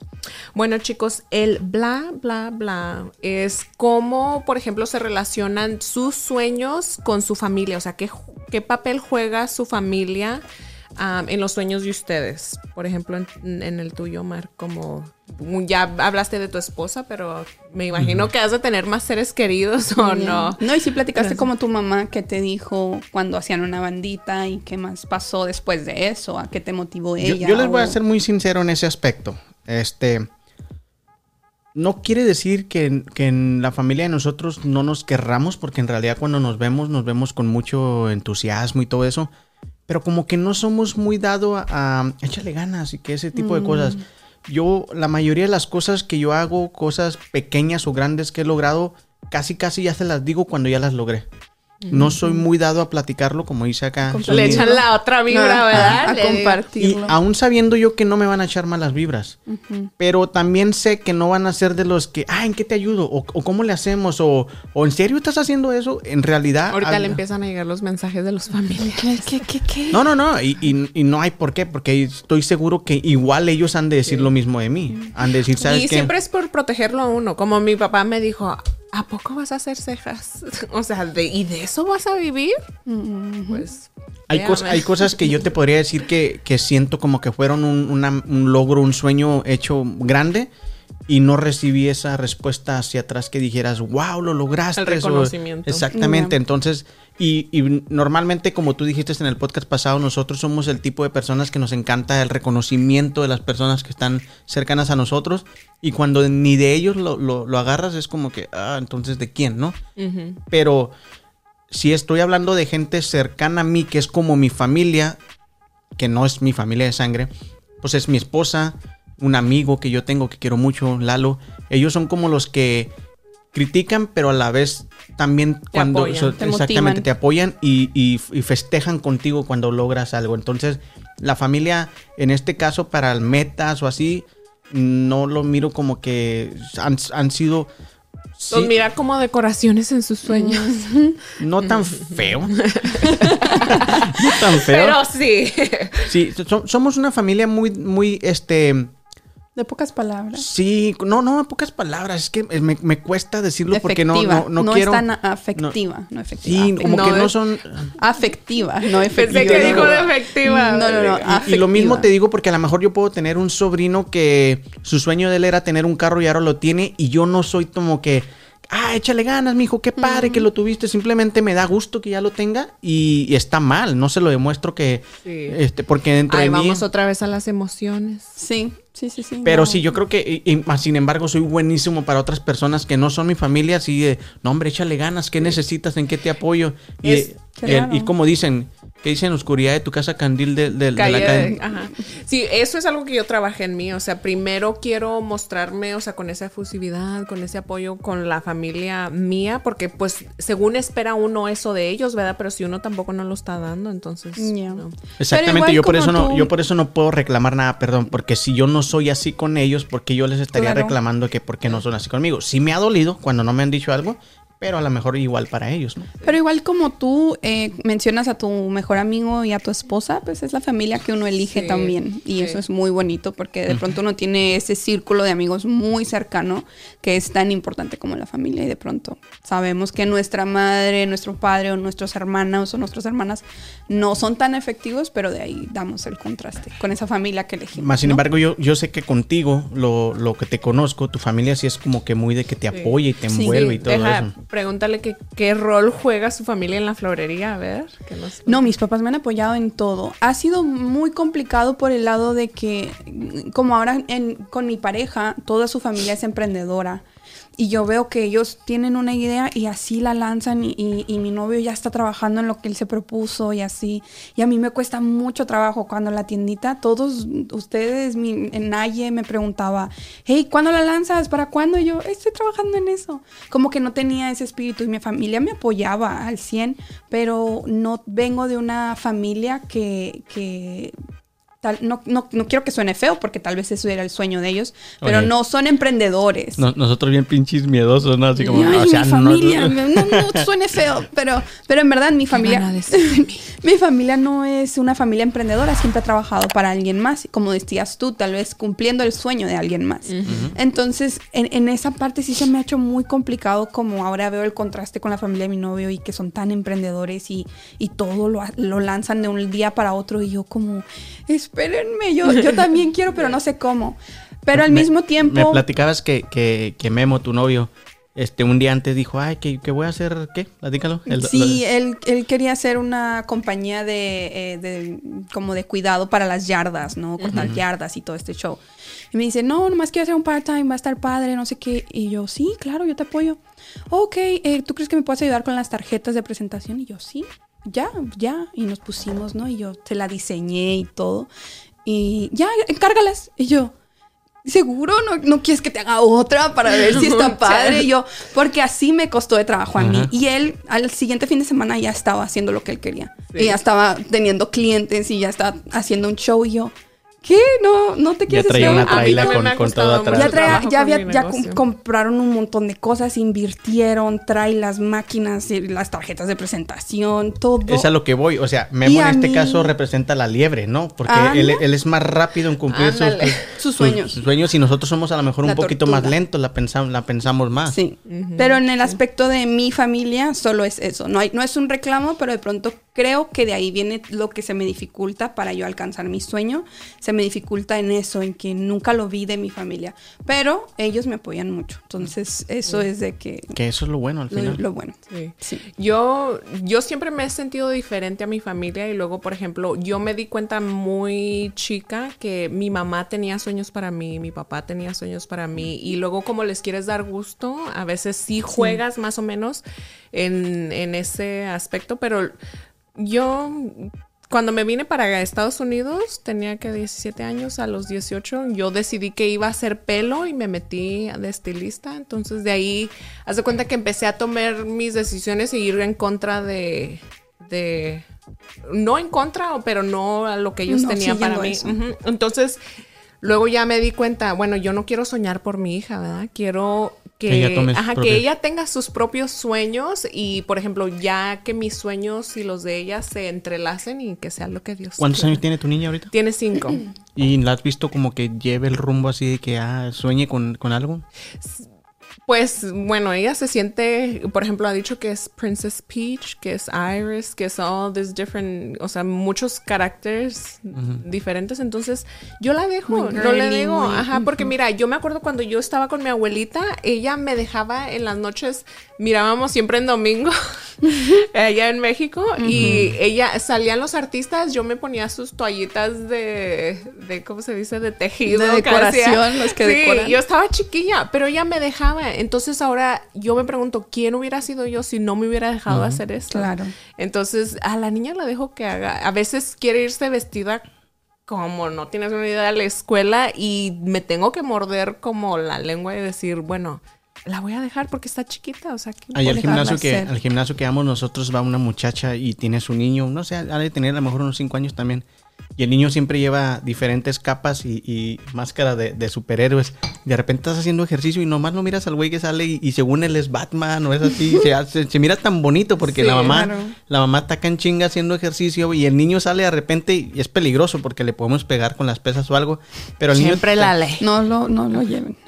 A: Bueno, chicos, el bla, bla, bla es cómo, por ejemplo, se relacionan sus sueños con su familia. O sea, qué, qué papel juega su familia um, en los sueños de ustedes. Por ejemplo, en, en el tuyo, Mar, como ya hablaste de tu esposa, pero me imagino que has de tener más seres queridos o no.
B: No, y si platicaste como tu mamá que te dijo cuando hacían una bandita y qué más pasó después de eso, a qué te motivó ella.
C: yo les voy a ser muy sincero en ese aspecto. Este. No quiere decir que, que en la familia de nosotros no nos querramos, porque en realidad cuando nos vemos, nos vemos con mucho entusiasmo y todo eso. Pero como que no somos muy dado a, a échale ganas y que ese tipo de cosas. Yo, la mayoría de las cosas que yo hago, cosas pequeñas o grandes que he logrado, casi casi ya se las digo cuando ya las logré. No soy muy dado a platicarlo, como dice acá.
B: Compartirlo.
A: Le echan la otra vibra, ¿verdad?
B: A
A: digo.
C: y
B: compartirlo.
C: aún sabiendo yo que no me van a echar malas vibras. Pero también sé que no van a ser de los que, ah, ¿en qué te ayudo? O, o cómo le hacemos? O, o ¿en serio estás haciendo eso? En realidad...
A: Ahorita
C: ah,
A: le empiezan a llegar los mensajes de los familiares.
B: ¿Qué, qué, qué?
C: No, no, no. Y, y- y no hay por qué. Porque estoy seguro que igual ellos han de decir lo mismo de mí. Han de decir, ¿sabes
A: Y
C: qué?
A: siempre es por protegerlo a uno. Como mi papá me dijo, ¿a poco vas a hacer cejas? O sea, de, ¿y de eso vas a vivir? Pues.
C: Hay, cos- hay cosas que yo te podría decir que, que siento como que fueron un, una- un logro, un sueño hecho grande y no recibí esa respuesta hacia atrás que dijeras, wow, lo lograste.
A: El
C: o-
A: reconocimiento.
C: exactamente, entonces, y, y normalmente como tú dijiste en el podcast pasado, nosotros somos el tipo de personas que nos encanta el reconocimiento de las personas que están cercanas a nosotros y cuando ni de ellos lo, lo- lo agarras es como que, ah, entonces de quién, ¿no? Pero si estoy hablando de gente cercana a mí, que es como mi familia, que no es mi familia de sangre, pues es mi esposa, un amigo que yo tengo que quiero mucho, Lalo. Ellos son como los que critican, pero a la vez también cuando
A: apoyan,
C: so-
B: te
C: exactamente
B: motivan.
C: te apoyan y, y- y festejan contigo cuando logras algo. Entonces, la familia, en este caso, para metas o así, no lo miro como que han, han sido sí,
A: Los mira como decoraciones en sus sueños.
C: no tan feo. no tan feo.
A: Pero sí.
C: Sí, so- somos una familia muy, muy, este,
B: De pocas palabras.
C: sí, no, no, en pocas palabras, es que me, me cuesta decirlo porque no, no, no, quiero.
B: es tan afectiva. No, efectiva.
C: Sí,
B: afectiva.
C: como
A: No,
C: que no son.
B: Afectiva, no efectiva.
A: Pensé que dijo de efectiva.
B: No, no, no.
C: Y- lo mismo te digo porque a lo mejor yo puedo tener un sobrino que su sueño de él era tener un carro y ahora lo tiene y yo no soy como que, ah, échale ganas, mijo, qué padre que lo tuviste. Simplemente me da gusto que ya lo tenga y, y está mal. No se lo demuestro que,
A: Sí.
C: este, porque dentro
A: Ahí
C: de mí.
A: vamos otra vez a las emociones.
B: Sí, sí, sí, sí.
C: Pero
B: no.
C: sí, yo creo que, y- y más sin embargo, soy buenísimo para otras personas que no son mi familia, así de, no, hombre, échale ganas, ¿qué necesitas? ¿En qué te apoyo? Y,
A: Es-
C: y como dicen, que dicen oscuridad de tu casa, candil de, de- la calle.
A: ajá. Sí, eso es algo que yo trabajé en mí. O sea, primero quiero mostrarme, o sea, con esa efusividad, con ese apoyo con la familia mía, porque pues según espera uno eso de ellos, ¿verdad? Pero si uno tampoco no lo está dando, entonces... No.
C: Exactamente, yo por eso no, yo por eso no puedo reclamar nada, perdón, porque si yo no soy así con ellos, porque yo les estaría
B: Claro.
C: reclamando que por qué no son así conmigo. Sí me ha dolido cuando no me han dicho algo, pero a lo mejor igual para ellos, ¿no?
B: Pero igual como tú eh, mencionas a tu mejor amigo y a tu esposa, pues es la familia que uno elige
A: Sí,
B: también. Y
A: sí.
B: eso es muy bonito porque de pronto uno tiene ese círculo de amigos muy cercano que es tan importante como la familia. Y de pronto sabemos que nuestra madre, nuestro padre o nuestros hermanos o nuestras hermanas no son tan efectivos, pero de ahí damos el contraste con esa familia que elegimos.
C: Más sin
B: ¿no?
C: embargo, yo, yo sé que contigo, lo, lo que te conozco, tu familia sí es como que muy de que te
A: Sí.
C: apoya y te
B: Sí.
C: envuelve
A: Sí,
C: y todo
A: deja-
C: eso.
A: Pregúntale qué rol juega su familia en la florería, a ver. que nos-
B: No, mis papás me han apoyado en todo. Ha sido muy complicado por el lado de que, como ahora en- con mi pareja, toda su familia es emprendedora. Y yo veo que ellos tienen una idea y así la lanzan y, y- mi novio ya está trabajando en lo que él se propuso y así. Y a mí me cuesta mucho trabajo cuando la tiendita, todos ustedes, mi, Naye me preguntaba, hey, ¿cuándo la lanzas? ¿Para cuándo? Y yo, estoy trabajando en eso. Como que no tenía ese espíritu y mi familia me apoyaba al 100, pero no vengo de una familia que, que tal, no, no, no quiero que suene feo porque tal vez eso era el sueño de ellos, pero
C: Oye.
B: no son emprendedores.
C: No- nosotros bien pinches miedosos, ¿no? Así como,
B: Ay,
C: o sea,
B: mi
C: no-
B: familia, no, no, suene feo, pero, pero en verdad mi familia, mi familia no es una familia emprendedora, siempre ha trabajado para alguien más, como decías tú, tal vez cumpliendo el sueño de alguien más. Entonces, en, en esa parte sí se me ha hecho muy complicado, como ahora veo el contraste con la familia de mi novio y que son tan emprendedores y, y todo lo, lo lanzan de un día para otro y yo como, espérenme, yo, yo también quiero, pero no sé cómo. Pero al
C: Me-
B: mismo tiempo...
C: Me platicabas que, que, que Memo, tu novio, este, un día antes dijo, ay, que, que voy a hacer, ¿qué? Platícalo. El-
B: Sí, él, él quería hacer una compañía de, eh, de- como de cuidado para las yardas, ¿no? Cortar yardas y todo este show. Y me dice, no, nomás quiero hacer un part-time, va a estar padre, no sé qué. Y yo, sí, claro, yo te apoyo. Ok, eh, ¿tú crees que me puedes ayudar con las tarjetas de presentación? Y yo, sí, ya, ya. Y nos pusimos, ¿no? Y yo te la diseñé y todo. Y ya, encárgalas. Y yo, ¿Seguro? ¿No, ¿No quieres que te haga otra para ver si está padre? Y yo, porque así me costó de trabajo a mí.
C: Ajá.
B: Y él al siguiente fin de semana ya estaba haciendo lo que él quería.
A: Sí.
B: Y ya estaba teniendo clientes y ya estaba haciendo un show. Y yo, ¿qué? ¿No, no te quieres
C: traía
B: hacer
C: una traila con- con todo atrás.
B: ya, traía- ya, había, ya compraron un montón de cosas, invirtieron, trae las máquinas, y las tarjetas de presentación, todo.
C: Es a lo que voy. O sea, Memo
B: Y
C: en este
B: mí-
C: caso representa la liebre, ¿no? Porque
B: Anda.
C: él, él es más rápido en cumplir sus,
B: sueños.
C: sus sueños y nosotros somos a lo mejor un poquito
B: tortuga.
C: más lentos, la pensamos, la pensamos más.
B: Sí, pero en el aspecto de mi familia solo es eso. No, hay, no es un reclamo, pero de pronto creo que de ahí viene lo que se me dificulta para yo alcanzar mi sueño. Se me dificulta en eso, en que nunca lo vi de mi familia. Pero ellos me apoyan mucho. Entonces, eso es de que
C: Que eso es lo bueno al
B: lo,
C: final.
B: lo bueno.
A: Sí.
B: Sí.
A: Yo, yo siempre me he sentido diferente a mi familia y luego, por ejemplo, yo me di cuenta muy chica que mi mamá tenía sueños para mí, mi papá tenía sueños para mí y luego como les quieres dar gusto, a veces sí juegas más o menos en, en ese aspecto, pero yo cuando me vine para Estados Unidos, tenía que 17 años, a los 18, yo decidí que iba a hacer pelo y me metí de estilista. Entonces de ahí, haz de cuenta que empecé a tomar mis decisiones y ir en contra de, de no en contra, pero no a lo que ellos
B: No,
A: tenían para mí. Entonces, luego ya me di cuenta, bueno, yo no quiero soñar por mi hija, ¿verdad? Quiero que,
C: Que ella tome
A: ajá, que ella tenga sus propios sueños y, por ejemplo, ya que mis sueños y los de ella se entrelacen y que sea lo que Dios
C: ¿Cuántos
A: quiera.
C: años tiene tu niña ahorita?
A: Tiene cinco.
C: ¿Y la has visto como que lleve el rumbo así de que ah, sueñe con, con algo?
A: Pues bueno, ella se siente, por ejemplo, ha dicho que es Princess Peach, que es Iris, que es all these different, o sea, muchos caracteres diferentes. Entonces, yo la dejo,
B: Muy
A: no le digo,
B: muy-
A: ajá, porque mira, yo me acuerdo cuando yo estaba con mi abuelita, ella me dejaba en las noches, mirábamos siempre en domingo, allá en México, y ella, salían los artistas, yo me ponía sus toallitas de, de ¿cómo se dice? De tejido.
B: De decoración, los que
A: Sí,
B: decoran.
A: yo estaba chiquilla, pero ella me dejaba. Entonces ahora yo me pregunto, ¿quién hubiera sido yo si no me hubiera dejado hacer esto?
B: Claro.
A: Entonces a la niña la dejo que haga. A veces quiere irse vestida como no tienes una idea de la escuela y me tengo que morder como la lengua y decir, bueno, la voy a dejar porque está chiquita, o sea, ¿qué
C: Ahí al gimnasio, que, al gimnasio que vamos nosotros va una muchacha y tiene su niño, no sé, ha de tener a lo mejor unos 5 años también. Y el niño siempre lleva diferentes capas y, y máscara de, de superhéroes. De repente estás haciendo ejercicio y nomás no miras al güey que sale y, y según él es Batman o es así. se, hace- se mira tan bonito porque
A: Sí,
C: la mamá
B: claro.
C: la mamá está en chinga haciendo ejercicio y el niño sale de repente y es peligroso porque le podemos pegar con las pesas o algo. Pero el niño
A: Siempre la ley.
B: No lo, no lo lleven.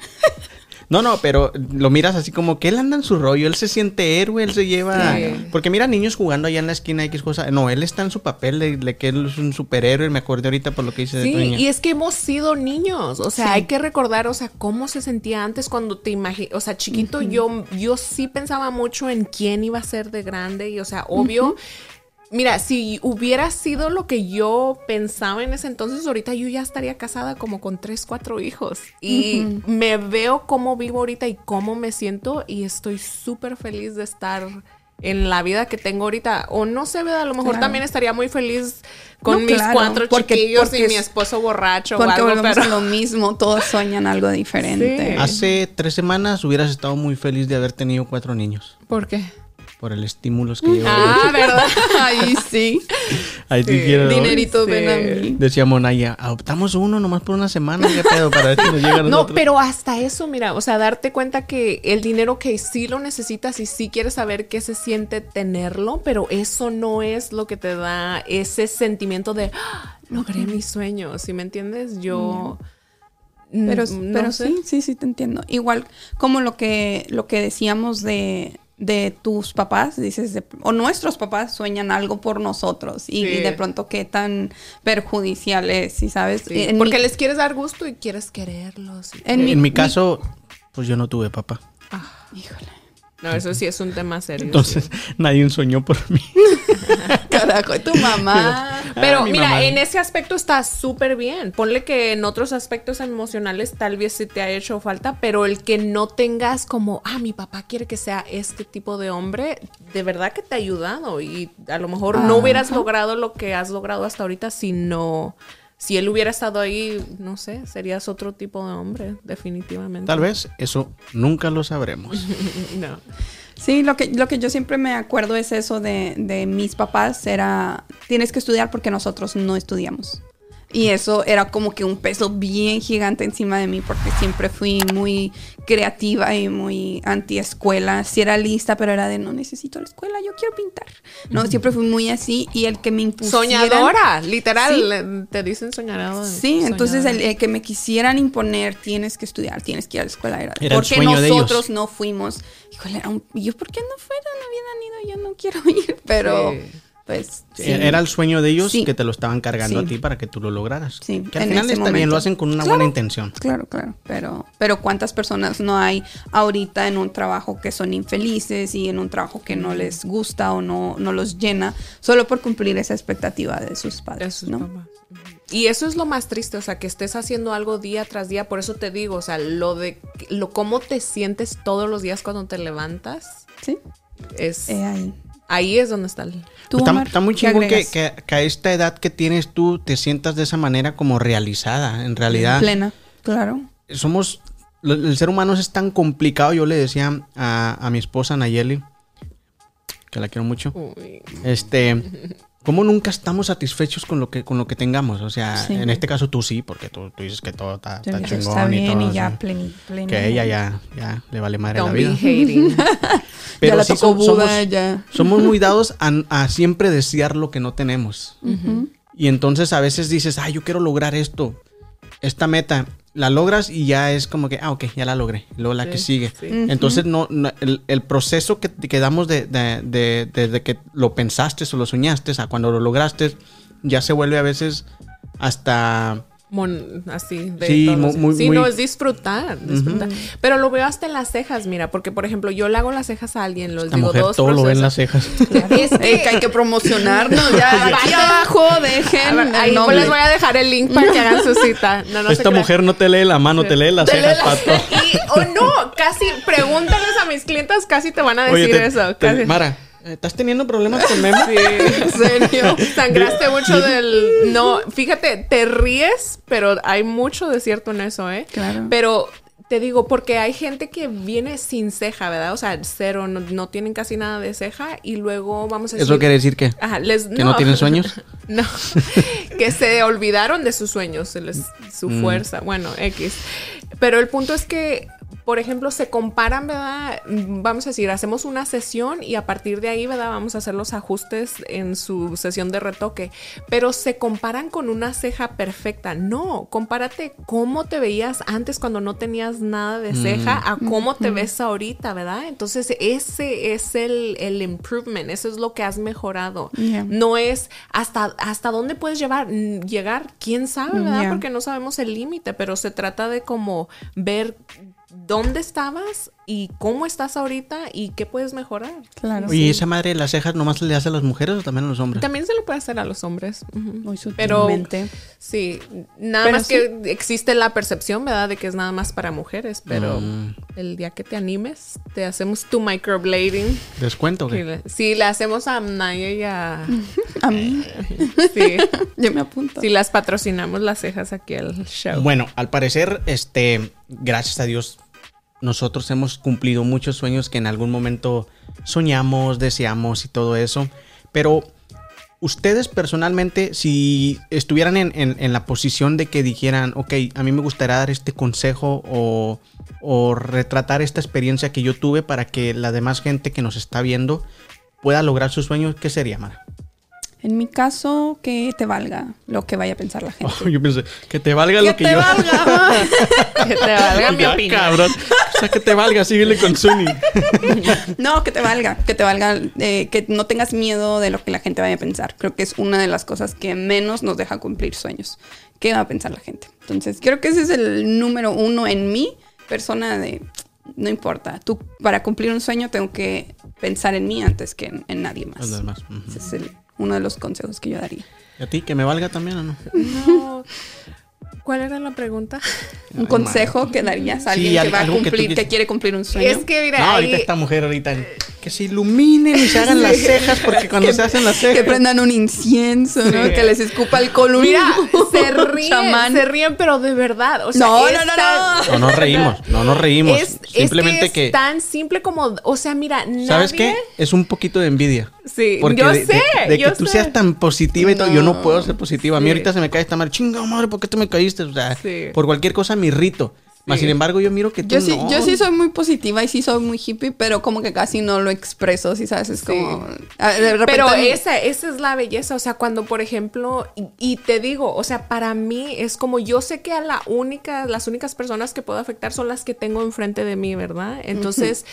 C: no, no, pero lo miras así como que él anda en su rollo, él se siente héroe, él se lleva...
A: Sí.
C: Porque mira niños jugando allá en la esquina X cosa. No, él está en su papel de, de que él es un superhéroe, me acordé ahorita por lo que dice de
A: Sí,
C: tu niña.
A: y es que hemos sido niños, o sea,
B: Sí.
A: hay que recordar, o sea, cómo se sentía antes cuando te imaginas, o sea, chiquito yo yo sí pensaba mucho en quién iba a ser de grande y o sea, obvio, mira, si hubiera sido lo que yo pensaba en ese entonces, ahorita yo ya estaría casada como con tres, cuatro hijos y me veo cómo vivo ahorita y cómo me siento y estoy súper feliz de estar en la vida que tengo ahorita. O no sé, ¿verdad? a lo mejor
B: Claro.
A: también estaría muy feliz con
B: No,
A: mis
B: claro,
A: cuatro
B: porque-
A: chiquillos
B: porque
A: y
B: es-
A: mi esposo borracho o
B: Porque
A: algo,
B: volvemos
A: pero...
B: a lo mismo, todos sueñan algo diferente.
A: Sí.
C: Hace tres semanas hubieras estado muy feliz de haber tenido cuatro niños.
A: ¿Por qué?
C: Por el estímulo que lleva.
A: Ah, ¿verdad?
B: Ahí sí.
C: Ahí te
A: Sí.
C: dijeron,
B: Dinerito,
A: Sí.
B: ven a mí.
C: Decía Monaya, adoptamos uno nomás por una semana, ¿qué pedo? Para ver si nos llega a
A: No, pero hasta eso, mira, o sea, darte cuenta que el dinero que sí lo necesitas y sí quieres saber qué se siente tenerlo, pero eso no es lo que te da ese sentimiento de "Ah, logré mi sueño, ¿sí me entiendes? Yo
B: Pero,
A: no
B: pero
A: sé.
B: sí, sí, sí te entiendo. Igual como lo que, lo que decíamos de, de tus papás, dices, de- o nuestros papás sueñan algo por nosotros y,
A: Sí.
B: y de pronto qué tan perjudicial es, ¿sí sabes?
A: Sí,
B: En
A: porque
B: mi-
A: les quieres dar gusto y quieres quererlos. y
B: En
C: mi caso, pues yo no tuve papá.
B: Híjole.
A: No, eso sí es un tema serio.
C: Entonces, nadie soñó por mí.
B: Carajo, tu mamá.
A: Pero
C: Ah, mi
A: mira,
C: mamá.
A: en ese aspecto está súper bien. Ponle que en otros aspectos emocionales tal vez sí te ha hecho falta, pero el que no tengas como, ah, mi papá quiere que sea este tipo de hombre, de verdad que te ha ayudado y a lo mejor no hubieras logrado lo que has logrado hasta ahorita si no, si él hubiera estado ahí, no sé, serías otro tipo de hombre, definitivamente.
C: Tal vez eso nunca lo sabremos.
A: No.
B: Sí, lo que, lo que yo siempre me acuerdo es eso de, de mis papás, era, tienes que estudiar porque nosotros no estudiamos. Y eso era como que un peso bien gigante encima de mí porque siempre fui muy creativa y muy anti escuela. Sí era lista, pero era de no necesito la escuela, yo quiero pintar. No, siempre fui muy así y el que me impusieran...
A: Soñadora, literal,
B: Sí.
A: te dicen soñadora.
B: Sí, entonces el, que me quisieran imponer, tienes que estudiar, tienes que ir a la escuela. Era,
C: Era el
B: porque nosotros
C: ellos.
B: no fuimos. Híjole, era un- ¿y yo por qué no fueron? No habían ido, yo no quiero ir. Pero,
A: Sí.
B: Pues, sí.
C: Era el sueño de ellos
B: Sí.
C: que te lo estaban cargando
B: Sí.
C: a ti para que tú lo lograras.
B: Sí,
C: que al
B: en
C: final
B: ese
C: está bien,
B: momento.
C: lo hacen con una
B: Claro.
C: buena intención.
B: Claro, claro. Pero, pero ¿cuántas personas no hay ahorita en un trabajo que son infelices y en un trabajo que no les gusta o no, no los llena solo por cumplir esa expectativa de sus padres?
A: sus
B: ¿no?
A: papás. Y eso es lo más triste, o sea, que estés haciendo algo día tras día, por eso te digo, o sea, lo de lo cómo te sientes todos los días cuando te levantas
B: Sí,
A: es
B: eh, ahí.
A: Ahí es donde está el
B: ¿Tú,
C: está,
B: Omar,
C: está muy chingón que, que- que a esta edad que tienes tú te sientas de esa manera como realizada. En realidad,
B: Plena, claro.
C: somos. El ser humano es tan complicado. Yo le decía a, a mi esposa Nayeli, que la quiero mucho.
A: Uy,
C: Este, ¿cómo nunca estamos satisfechos con lo que con lo que tengamos? O sea,
B: Sí.
C: en este caso tú sí, porque tú, tú dices que todo está, está chingón
B: está bien
C: y todo.
B: y ya
C: sí.
B: pleni, pleni-
C: Que ella ya, ya le vale madre la
A: don't be
C: vida.
A: hating.
B: ya la
C: sí
B: tocó
C: som-
B: Buda,
C: somos,
B: ya.
C: somos muy dados a, a siempre desear lo que no tenemos. Y entonces a veces dices, ah, yo quiero lograr esto, esta meta. La logras y ya es como que, ah, ok, ya la logré. Luego la
A: Sí,
C: que sigue.
A: sí.
C: Entonces, no, no- el, el proceso que, que damos de, de- de- desde que lo pensaste o lo soñaste a cuando lo lograste, ya se vuelve a veces hasta...
A: Mon- así de
C: Sí, muy-
A: sí,
C: muy-
A: no es disfrutar, disfrutar. pero lo veo hasta en las cejas mira porque por ejemplo yo le hago las cejas a alguien los
C: La
A: digo
C: mujer
A: dos
C: todo lo ve en las cejas.
A: es
B: que hay que promocionarnos. Ya, aquí abajo dejen
A: ver, ahí pues
B: nombre.
A: les voy a dejar el link para que hagan su cita no, no
C: Esta mujer no te lee la mano, te lee las
A: Te lee
C: cejas,
A: las-
C: pato.
A: y o no casi pregúntales a mis clientes casi te van a decir
C: Oye, te-
A: eso
C: te-
A: casi.
C: Mara, ¿estás teniendo problemas con Memo?
A: en serio. Sangraste mucho del. No, fíjate, te ríes, pero hay mucho de cierto en eso, ¿eh?
B: Claro.
A: Pero te digo, porque hay gente que viene sin ceja, ¿verdad? O sea, cero, no, no tienen casi nada de ceja y luego vamos a decir.
C: ¿Eso quiere decir que?
A: Ajá, les,
C: ¿Que no tienen sueños?
A: no, que se olvidaron de sus sueños, se les- su
C: Mm.
A: fuerza, bueno, X. Pero el punto es que, por ejemplo, se comparan, ¿verdad? Mm, Vamos a decir, hacemos una sesión y a partir de ahí, ¿verdad? Vamos a hacer los ajustes en su sesión de retoque. Pero se comparan con una ceja perfecta. No, compárate cómo te veías antes cuando no tenías nada de ceja a cómo te ves ahorita, ¿verdad? Entonces, ese es el, el improvement, eso es lo que has mejorado.
B: Yeah.
A: No es hasta, hasta dónde puedes llevar, mm, llegar, quién sabe, ¿verdad?
B: Yeah.
A: Porque no sabemos el límite, pero se trata de como ver dónde estabas y cómo estás ahorita y qué puedes mejorar.
B: Claro.
C: ¿y esa madre de las cejas nomás le hace a las mujeres o también a los hombres?
A: También se lo puede hacer a los hombres.
B: Muy
A: Pero
B: sutilmente.
A: sí, nada
B: Pero
A: más que existe la percepción, ¿verdad? De que es nada más para mujeres, pero
C: Mm.
A: el día que te animes, te hacemos tu microblading.
C: ¿Descuento qué?
A: le- Sí, le hacemos a Naya y a...
B: A mí,
A: Sí,
B: yo me apunto.
A: sí, las patrocinamos las cejas aquí al show.
C: Bueno, al parecer, este, gracias a Dios, nosotros hemos cumplido muchos sueños que en algún momento soñamos, deseamos y todo eso. Pero Ustedes personalmente, si estuvieran en, la posición de que dijeran, ok, a mí me gustaría dar este consejo o, o retratar esta experiencia que yo tuve para que la demás gente que nos está viendo pueda lograr sus sueños, ¿qué sería, Mara?
B: En mi caso, que te valga lo que vaya a pensar la gente.
C: Oh, yo pensé, que te valga
B: que
C: lo que
B: te
C: yo...
B: valga.
A: Que te valga mi
C: Ya,
A: opinión.
C: cabrón. O sea, que te valga, síguele con Suni.
B: No, que te valga, que te valga, eh, que no tengas miedo de lo que la gente vaya a pensar. Creo que es una de las cosas que menos nos deja cumplir sueños. ¿Qué va a pensar la gente? Entonces, creo que ese es el número uno en mí, persona de, no importa, tú para cumplir un sueño tengo que pensar en mí antes que en, en nadie más. Ese es el- uno de los consejos que yo daría.
C: ¿Y a ti, que me valga también o no?
A: No. ¿Cuál era la pregunta?
B: Un
C: Ay,
B: consejo que darías a alguien
C: Sí,
B: que va a
C: que
B: cumplir, que, quiere cumplir un sueño.
A: Es que mira,
C: No, ahorita
A: ahí-
C: esta mujer ahorita que se iluminen y se hagan las cejas porque cuando se hacen las cejas
B: que prendan un incienso, ¿no?
C: Sí.
B: Que les escupa alcohol un
A: Mira, se ríen,
B: chamán.
A: se ríen, pero de verdad. O sea,
B: No, no, no,
A: tan-
B: no.
C: No nos reímos, no nos reímos.
A: Es,
C: Simplemente
A: es
C: que,
A: es tan simple como, o sea, mira,
C: ¿sabes
A: nadie-
C: qué? Es un poquito de envidia.
A: Sí,
C: Porque
A: yo
C: de, de-
A: sé,
C: de que
A: yo
C: tú
A: sé.
C: seas tan positiva y todo, yo no
B: No.
C: puedo ser positiva. A mí
A: Sí.
C: ahorita se me cae esta madre, chinga madre, ¿por qué te me caíste? O sea,
A: Sí.
C: por cualquier cosa me irrito. Mas,
A: Sí.
C: sin embargo, yo miro que tú
B: Yo sí,
C: no.
B: yo sí soy muy positiva y sí soy muy hippie, pero como que casi no lo expreso, ¿sí sabes? Es
A: Sí.
B: como... ah, de repente-
A: Pero esa, esa es la belleza, o sea, cuando por ejemplo, y, y te digo, o sea, para mí es como yo sé que a la única, las únicas personas que puedo afectar son las que tengo enfrente de mí, ¿verdad? Entonces,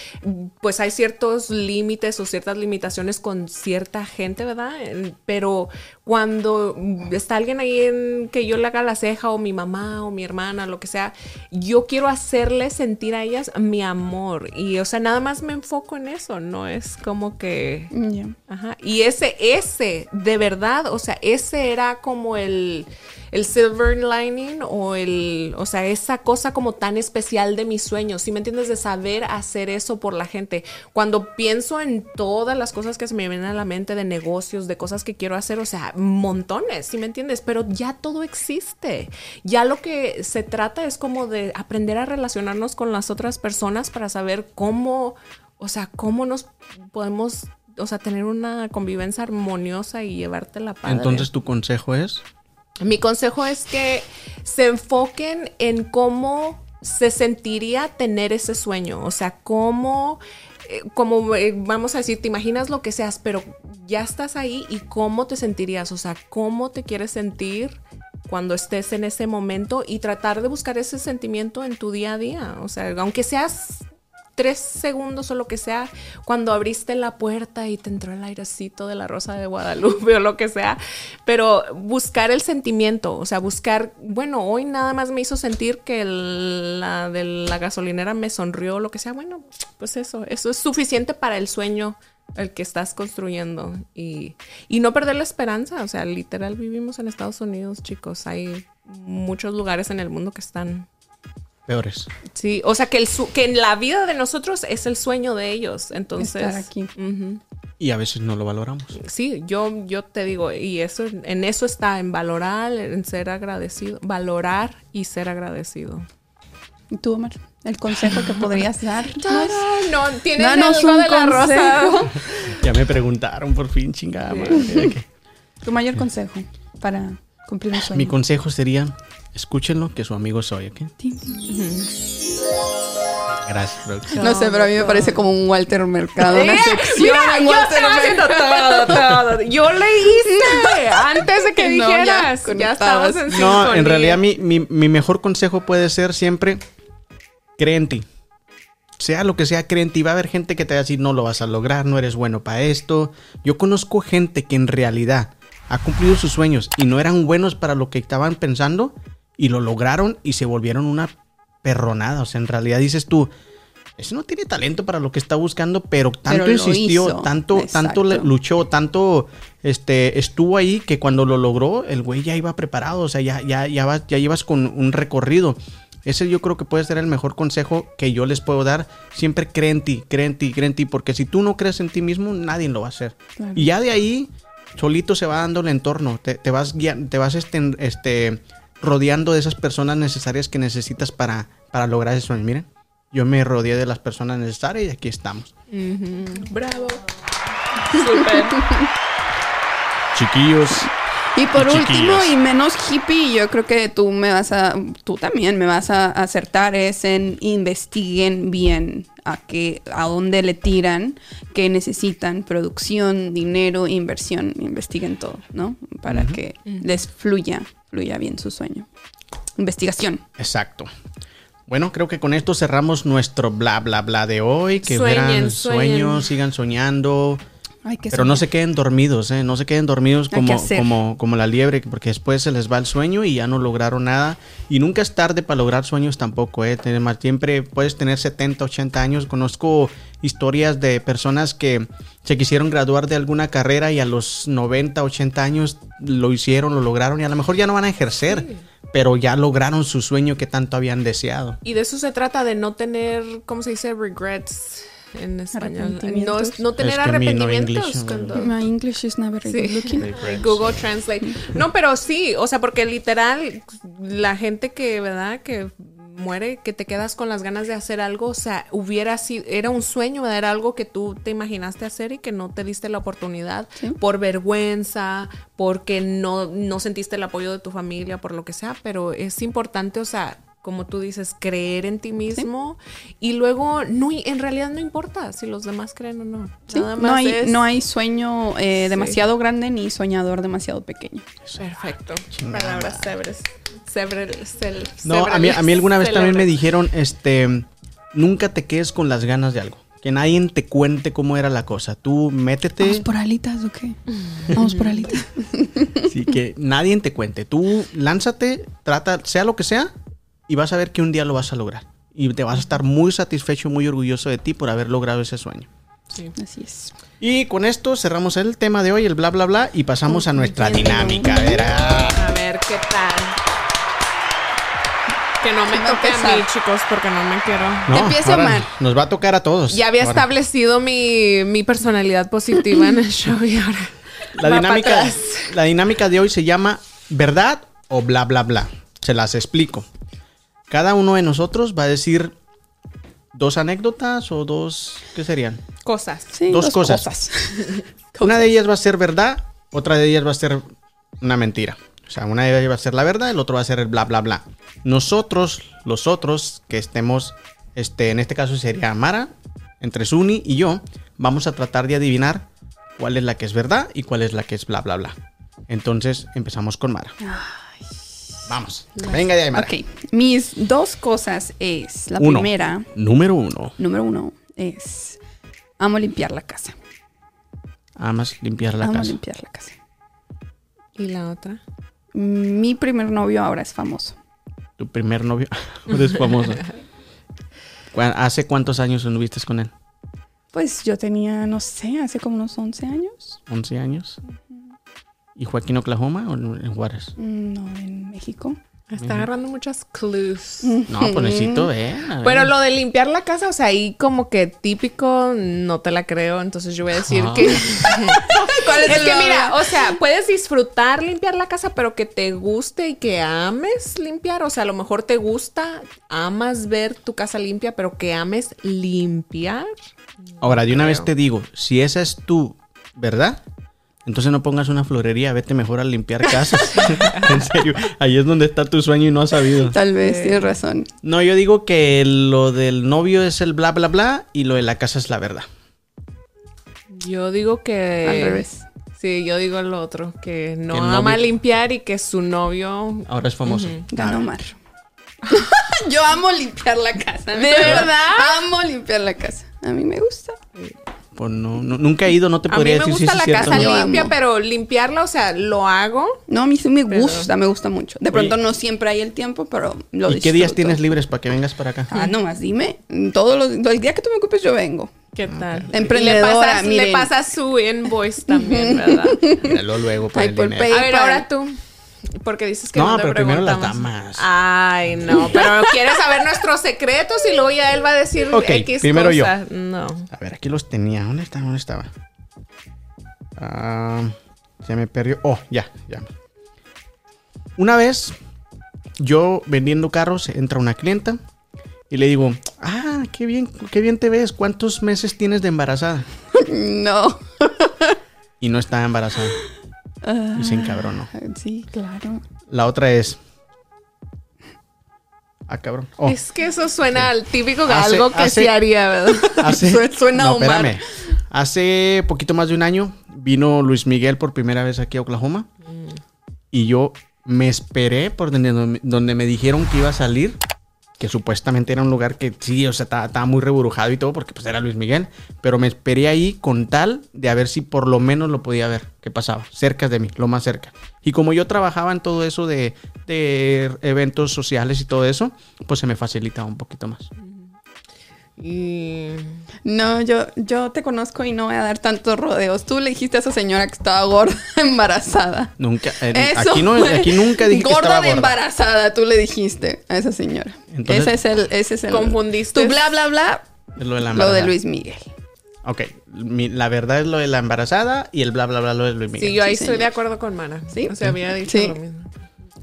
A: pues hay ciertos límites o ciertas limitaciones con cierta gente, ¿verdad? Pero cuando está alguien ahí en que yo le haga la ceja o mi mamá o mi hermana, lo que sea, yo quiero hacerle sentir a ellas mi amor. Y, o sea, nada más me enfoco en eso, no es como que... Ajá. Y ese, ese, de verdad, o sea, ese era como el, el silver lining o el, o sea, esa cosa como tan especial de mis sueños, ¿sí me entiendes? De saber hacer eso por la gente. Cuando pienso en todas las cosas que se me vienen a la mente de negocios, de cosas que quiero hacer, o sea, montones, ¿sí me entiendes? Pero ya todo existe. Ya lo que se trata es como de aprender a relacionarnos con las otras personas para saber cómo, o sea, cómo nos podemos, o sea, tener una convivencia armoniosa y llevarte la paz.
C: Entonces, tu consejo es.
A: Mi consejo es que se enfoquen en cómo se sentiría tener ese sueño, o sea, cómo, eh, como eh, vamos a decir, te imaginas lo que seas, pero ya estás ahí y cómo te sentirías, o sea, cómo te quieres sentir cuando estés en ese momento y tratar de buscar ese sentimiento en tu día a día, o sea, aunque seas tres segundos o lo que sea, cuando abriste la puerta y te entró el airecito de la rosa de Guadalupe o lo que sea, pero buscar el sentimiento, o sea, buscar, bueno, hoy nada más me hizo sentir que el- la de la gasolinera me sonrió lo que sea, bueno, pues eso, eso es suficiente para el sueño el que estás construyendo y, y no perder la esperanza, o sea, literal vivimos en Estados Unidos, chicos, hay muchos lugares en el mundo que están
C: Peores.
A: Sí, o sea que, el su- que en la vida de nosotros es el sueño de ellos. Entonces,
B: Estar aquí.
C: Y a veces no lo valoramos.
A: sí, yo, yo te digo, y eso, en eso está, en valorar, en ser agradecido, valorar y ser agradecido.
B: ¿Y tú, Omar? ¿El consejo que podrías dar?
A: No, tienes
B: Danos
A: algo
B: un
A: de la rosa.
C: Ya me preguntaron por fin, chingada madre.
B: Tu mayor consejo para cumplir un sueño.
C: Mi consejo sería, escúchenlo, que su amigo soy, ¿ok? Gracias, bro.
B: No sé, pero a mí me parece como un Walter Mercado, una
A: Eh,
B: sección
A: mira,
B: en
A: yo
B: Walter
A: estaba haciendo todo, todo. Yo le hice antes de que
B: No, ya
A: dijeras. ya,
B: conectabas.
A: estabas en
C: No, en realidad mi, mi- mi mejor consejo puede ser siempre, cree en ti. Sea lo que sea, cree en ti. Va a haber gente que te va a decir, no lo vas a lograr, no eres bueno para esto. Yo conozco gente que en realidad ha cumplido sus sueños y no eran buenos para lo que estaban pensando y lo lograron y se volvieron una perronada. O sea, en realidad dices tú, ese no tiene talento para lo que está buscando, pero tanto insistió,
B: hizo.
C: tanto, tanto luchó, tanto este, estuvo ahí que cuando lo logró, el güey ya iba preparado, o sea, ya, ya, ya, vas- ya ibas con un recorrido. Ese yo creo que puede ser el mejor consejo que yo les puedo dar. Siempre cree en ti, cree en ti, cree en ti, porque si tú no crees en ti mismo, nadie lo va a hacer.
B: Claro.
C: Y ya de ahí, solito se va dando el entorno, te, te vas, te vas este, este, rodeando de esas personas necesarias que necesitas para, para lograr ese sueño. Miren, yo me rodeé de las personas necesarias y aquí estamos.
A: Bravo. Súper.
C: chiquillos.
B: Y por
C: Y
B: último, y menos hippie, yo creo que tú me vas a, tú también me vas a acertar es en investiguen bien a qué, a dónde le tiran, qué necesitan, producción, dinero, inversión, investiguen todo, ¿no? Para que les fluya, fluya bien su sueño. Investigación.
C: Exacto. Bueno, creo que con esto cerramos nuestro bla bla bla de hoy. Que
A: sueñen.
C: sueños, sigan soñando.
B: Ay,
C: Pero no se queden dormidos, ¿eh? No se queden dormidos como, como, como la liebre, porque después se les va el sueño y ya no lograron nada. Y nunca es tarde para lograr sueños tampoco, ¿eh? Tener más- Siempre puedes tener 70, 80 años. Conozco historias de personas que se quisieron graduar de alguna carrera y a los 90, 80 años lo hicieron, lo lograron y a lo mejor ya no van a ejercer, pero ya lograron su sueño que tanto habían deseado.
A: Y de eso se trata, de no tener, ¿cómo se dice? Regrets en español. No, no tener
C: Es que mi no
A: arrepentimientos.
C: English,
A: cuando-
B: My English is not very
A: Sí.
B: looking.
A: Google Translate. No, pero sí, o sea, porque literal, la gente que, ¿verdad? Que muere, que te quedas con las ganas de hacer algo, o sea, hubiera sido, era un sueño, ¿verdad? era algo que tú te imaginaste hacer y que no te diste la oportunidad
B: Sí.
A: por vergüenza, porque no, no sentiste el apoyo de tu familia, por lo que sea, pero es importante, o sea, como tú dices, creer en ti mismo y luego no, en realidad no importa si los demás creen o no.
B: Sí,
A: Nada
B: no,
A: más
B: hay,
A: es-
B: no hay sueño eh,
A: Sí.
B: demasiado grande ni soñador demasiado pequeño.
A: Perfecto. Palabras célebres. Célebres. cel-
C: No, a mí, a mí alguna vez también me dijeron, este, nunca te quedes con las ganas de algo. Que nadie te cuente cómo era la cosa. Tú métete,
B: ¿Vamos por alitas o qué? Vamos por alitas.
C: sí, que nadie te cuente. Tú lánzate, trata, sea lo que sea, y vas a ver que un día lo vas a lograr. Y te vas a estar muy satisfecho, muy orgulloso de ti por haber logrado ese sueño.
A: Sí.
B: Así es.
C: Y con esto cerramos el tema de hoy, el bla bla bla, y pasamos a nuestra dinámica. A ver.
A: A ver qué tal. Que no me
B: ¿Quién va a
A: toque a mí, chicos, porque no me quiero.
C: No, ahora
B: Omar.
C: Nos va a tocar a todos.
A: Ya había
C: Ahora.
A: establecido mi, mi personalidad positiva en el show y ahora.
C: La
A: va
C: dinámica, la dinámica de hoy se llama verdad o bla bla bla. Se las explico. Cada uno de nosotros va a decir dos anécdotas o dos, ¿qué serían?
A: Cosas.
B: Sí,
C: Dos cosas. Una de ellas va a ser verdad, otra de ellas va a ser una mentira. O sea, una de ellas va a ser la verdad, el otro va a ser el bla bla bla. Nosotros, los otros que estemos, este, en este caso sería Mara, entre Suni y yo, vamos a tratar de adivinar cuál es la que es verdad y cuál es la que es bla bla bla. Entonces empezamos con Mara. Vamos. Venga de ahí, Mara.
B: Ok, mis dos cosas es, la
C: Uno.
B: primera,
C: Número uno.
B: número uno, es, amo limpiar la casa.
C: Amas limpiar la
B: amo
C: casa.
B: limpiar la casa.
A: ¿Y la otra?
B: Mi primer novio ahora es famoso.
C: Tu primer novio. Eres famoso. ¿Cu- ¿Hace cuántos años anduviste con él?
B: Pues yo tenía, no sé, hace como unos 11 años.
C: 11 años. ¿Y fue aquí en Oklahoma o en Juárez?
B: Mm, No, en México.
A: Está agarrando muchas clues.
C: No, pues necesito ver. a ver.
A: Pero lo de limpiar la casa, o sea, ahí como que típico, no te la creo. Entonces yo voy a decir que.
B: ¿Cuál
A: es
B: el
A: que
B: nombre?
A: mira, o sea, puedes disfrutar limpiar la casa, pero que te guste y que ames limpiar. O sea, a lo mejor te gusta, amas ver tu casa limpia, pero que ames limpiar.
C: Ahora, de una vez te digo, si esa es tu verdad, entonces no pongas una florería, vete mejor a limpiar casas. en serio, ahí es donde está tu sueño y no has sabido.
B: Tal vez, tienes razón.
C: No, yo digo que lo del novio es el bla bla bla y lo de la casa es la verdad.
A: Yo digo que.
B: Al revés.
A: Sí, yo digo lo otro, que no
C: Que
A: ama
C: novio-
A: limpiar y que su novio.
C: Ahora es famoso.
B: Ganó Omar. Yo amo limpiar la casa.
A: ¿De verdad?
B: Amo limpiar la casa. A mí me gusta.
C: Pues no, no- nunca he ido, no te
A: A mí
C: podría
A: me
C: decir si
A: gusta la casa limpia, pero limpiarla, o sea, lo hago.
B: No, a mí sí me
A: Pero-
B: gusta, me gusta mucho. De pronto
C: Oye.
B: no siempre hay el tiempo, pero lo
C: ¿Y qué días tienes libres para que vengas para acá?
B: Ah, nomás dime. Todos los, el día que tú me ocupes yo vengo.
A: ¿Qué tal?
B: Emprendedora,
A: le pasas, le pasas su invoice también, ¿verdad?
C: Míralo luego para
B: Ay,
C: el
B: por
C: dinero.
B: pay-
A: A ver,
B: PayPal.
A: ahora tú. Porque dices que
C: No,
A: no, te
C: pero primero las damas.
A: Ay, no, pero quieres saber nuestros secretos y luego ya él va a decir
C: Ok,
A: X
C: primero yo.
A: cosa. No.
C: A ver, aquí los tenía. ¿Dónde estaba? ¿Dónde estaba? Ah, se me perdió. Oh, ya, ya. Una vez, yo vendiendo carros, entra una clienta y le digo, ah, qué bien, qué bien te ves. ¿Cuántos meses tienes de embarazada?
B: No.
C: Y no estaba embarazada. Y se encabronó.
B: Ah, Sí, claro.
C: La otra es. Ah, cabrón. Oh,
A: Es que eso suena al típico algo que
C: hace-
A: sí haría, ¿verdad?
C: hace,
B: Sue- suena
C: no,
B: Omar.
C: espérame. Hace poquito más de un año vino Luis Miguel por primera vez aquí a Oklahoma. Y yo me esperé por donde, donde me dijeron que iba a salir. Que supuestamente era un lugar que sí, o sea, estaba, muy reburujado y todo, porque pues era Luis Miguel. Pero me esperé ahí con tal de a ver si por lo menos lo podía ver. ¿Qué pasaba? Cerca de mí, lo más cerca. Y como yo trabajaba en todo eso de, de eventos sociales y todo eso, pues se me facilitaba un poquito más.
A: Y
B: No, yo, yo te conozco y no voy a dar tantos rodeos. Tú le dijiste a esa señora que estaba gorda, embarazada.
C: Nunca, eh,
B: Eso
C: aquí, no,
B: fue
C: aquí nunca dije que
B: gorda
C: estaba
B: de
C: gorda.
B: embarazada, tú le dijiste a esa señora.
C: Entonces-
B: ese es el, ese es el.
A: Confundiste.
B: Tu bla bla bla,
C: Es lo de la
B: lo de. Luis Miguel.
C: Ok, mi- la verdad es lo de la embarazada y el bla bla bla lo de Luis Miguel.
A: sí, yo ahí
B: Sí,
A: estoy
B: señor.
A: de acuerdo con Mana.
B: Sí.
A: O sea, había dicho
B: Sí.
A: lo mismo.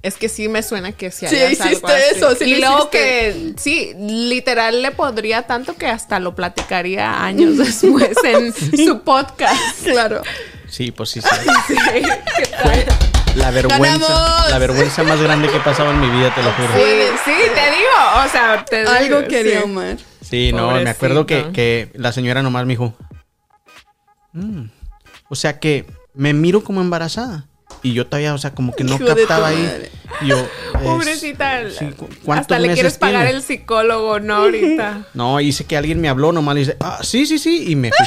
A: Es que sí me suena que sí
B: Sí, hiciste eso, sí
A: y
B: lo
A: luego
B: hiciste.
A: que sí, literal le podría tanto que hasta lo platicaría años después en su podcast.
B: Claro.
C: Sí, pues sí, sí.
A: Sí, ¿qué tal?
C: La vergüenza,
B: ¡Ganamos!
C: la vergüenza más grande que he pasado en mi vida, te lo juro.
A: Sí, sí, te digo, o sea, te digo,
B: Algo quería
A: sí.
B: Omar.
C: Sí, no, me acuerdo que, que la señora nomás me dijo, "Mm". o sea que me miro como embarazada. Y yo todavía, o sea, como que no
B: Hijo
C: captaba ahí. Y yo, es-
A: Pobrecita.
C: sí, ¿cu- cuántos
A: hasta le quieres pagar
C: tiene?
A: el psicólogo, ¿no? Ahorita.
C: No, hice que alguien me habló nomás le dice, ah, sí, sí, sí, y me fui.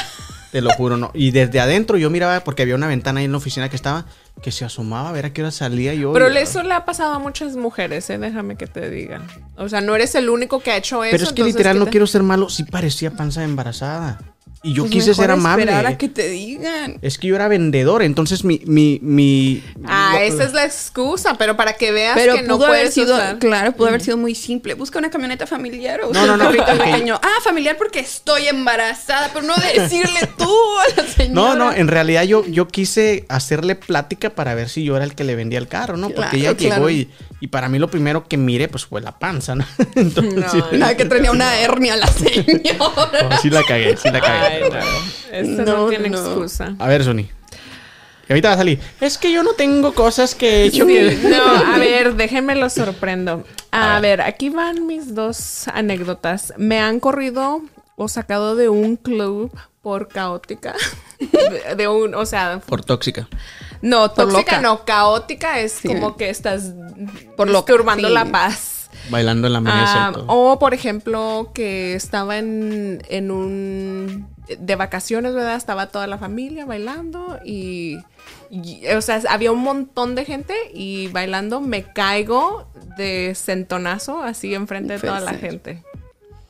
C: Te lo juro, no. Y desde adentro yo miraba, porque había una ventana ahí en la oficina que estaba, que se asomaba a ver a qué hora salía yo.
A: Pero
C: y-
A: eso le ha pasado a muchas mujeres, ¿eh? Déjame que te diga. O sea, no eres el único que ha hecho eso.
C: Pero es que literal
A: ¿qué
C: no
A: te-
C: quiero ser malo, sí parecía panza embarazada. Y yo
B: Pues
C: quise ser amable.
B: esperar a que te digan.
C: Es que yo era vendedor, entonces mi, mi, mi.
A: Ah,
C: lo-
A: esa es la excusa, pero para que veas
B: Pero
A: que no
B: pudo haber
A: puedes
B: sido,
A: usar.
B: claro, pudo haber sido muy simple. Busca una camioneta familiar o
C: No,
B: usa
C: no,
B: un
C: no,
B: carrito pequeño. Ah, familiar porque estoy embarazada, pero no decirle tú a la señora.
C: No, no, en realidad yo, yo quise hacerle plática para ver si yo era el que le vendía el carro, ¿no? Porque
B: Claro,
C: ella llegó y, y para mí lo primero que miré pues fue la panza, ¿no? Entonces,
A: No,
C: sí,
B: Nada, que tenía una hernia la señora.
C: no, sí la cagué, sí la
A: Ay, no. Esto no,
B: No,
A: tiene
B: no.
A: excusa.
C: A ver, Sony. Y ahorita va a salir. Es que yo no tengo cosas que he hecho. que-
A: Sí, no, a ver, déjenme lo sorprendo. A,
C: A
A: ver. aquí van mis dos anécdotas. Me han corrido o sacado de un club por caótica. De, de un, o sea,
C: Por tóxica.
A: no, tóxica no, caótica es
B: Sí.
A: como que estás
B: Por sí.
A: la paz.
C: Bailando en la mesa
A: Ah, o por ejemplo que estaba en, en un de vacaciones, ¿verdad? Estaba toda la familia bailando y, y, o sea, había un montón de gente y bailando me caigo de centonazo así enfrente de toda la gente.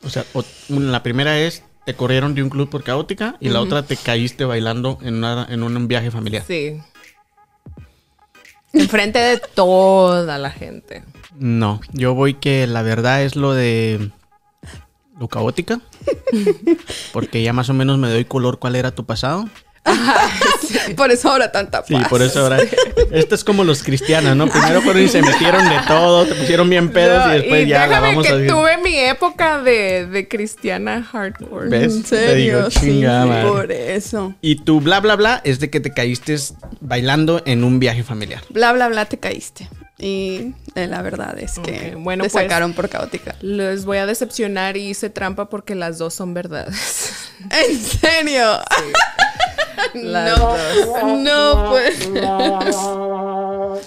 C: O sea, o- la primera es te corrieron de un club por caótica y la otra te caíste bailando en, una- en un viaje familiar.
A: Sí. Enfrente de toda la gente.
C: No, yo voy que la verdad es lo de lo caótica. Porque ya más o menos me doy color cuál era tu pasado.
B: Por eso ahora tanta paz.
C: Sí, por eso ahora. Esto es como los cristianos, ¿no? Primero fueron y se metieron de todo, te pusieron bien pedos
A: No,
C: y después ya la vamos
A: que
C: a decir.
A: tuve mi época de, de cristiana hardcore.
C: ¿Ves?
B: En
C: Te
B: serio,
C: digo,
B: sí,
C: chinga madre.
B: por eso.
C: Y tu bla bla bla es de que te caíste bailando en un viaje familiar.
B: Bla, bla, bla, te caíste. Y eh, la verdad es que
A: bueno,
B: te
A: pues-
B: sacaron por caótica.
A: Les voy a decepcionar y hice trampa porque las dos son verdades.
B: ¿En serio?
A: Las
B: no,
A: dos.
B: no, pues.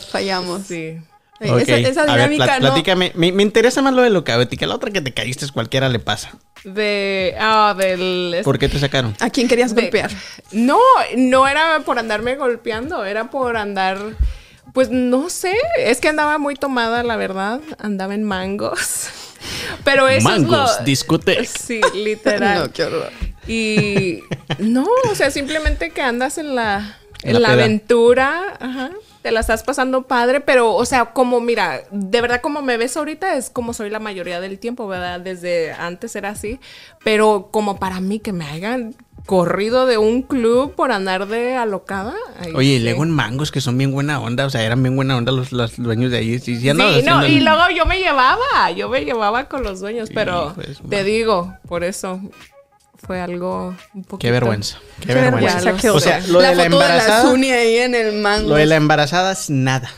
B: Fallamos.
A: Sí.
B: Eh, Esa, esa
C: a ver,
B: dinámica
C: pla-
B: no.
C: platícame. Me, me interesa más lo de lo caótica. La otra que te caíste es cualquiera le pasa.
A: De. Ah, del.
C: ¿Por qué te sacaron?
B: ¿A quién querías
A: de-
B: golpear?
A: No, no era por andarme golpeando, era por andar. Pues no sé, es que andaba muy tomada, la verdad. Andaba en mangos. Pero eso
C: Mangos,
A: es lo.
C: discoteca.
A: Sí, literal.
B: No, qué horror.
A: Y no, o sea, simplemente que andas en la,
C: En
A: en
C: la
A: aventura, ajá, te la estás pasando padre, pero, o sea, como, mira, de verdad como me ves ahorita es como soy la mayoría del tiempo, ¿verdad? Desde antes era así, pero como para mí que me hayan corrido de un club por andar de alocada.
C: Oye, y
A: sí.
C: luego en mangos que son bien buena onda, o sea, eran bien buena onda los, los dueños de ahí. Sí, sí
A: no, y luego yo me llevaba, yo me llevaba con los dueños, pero
C: su
A: te digo, por eso fue algo un poquito...
C: Qué vergüenza. Qué,
B: Qué
C: vergüenza.
B: vergüenza, qué
C: O sea, lo de la
B: de la
C: embarazada-
B: Zuni ahí en el mango.
C: Lo de la embarazada es nada.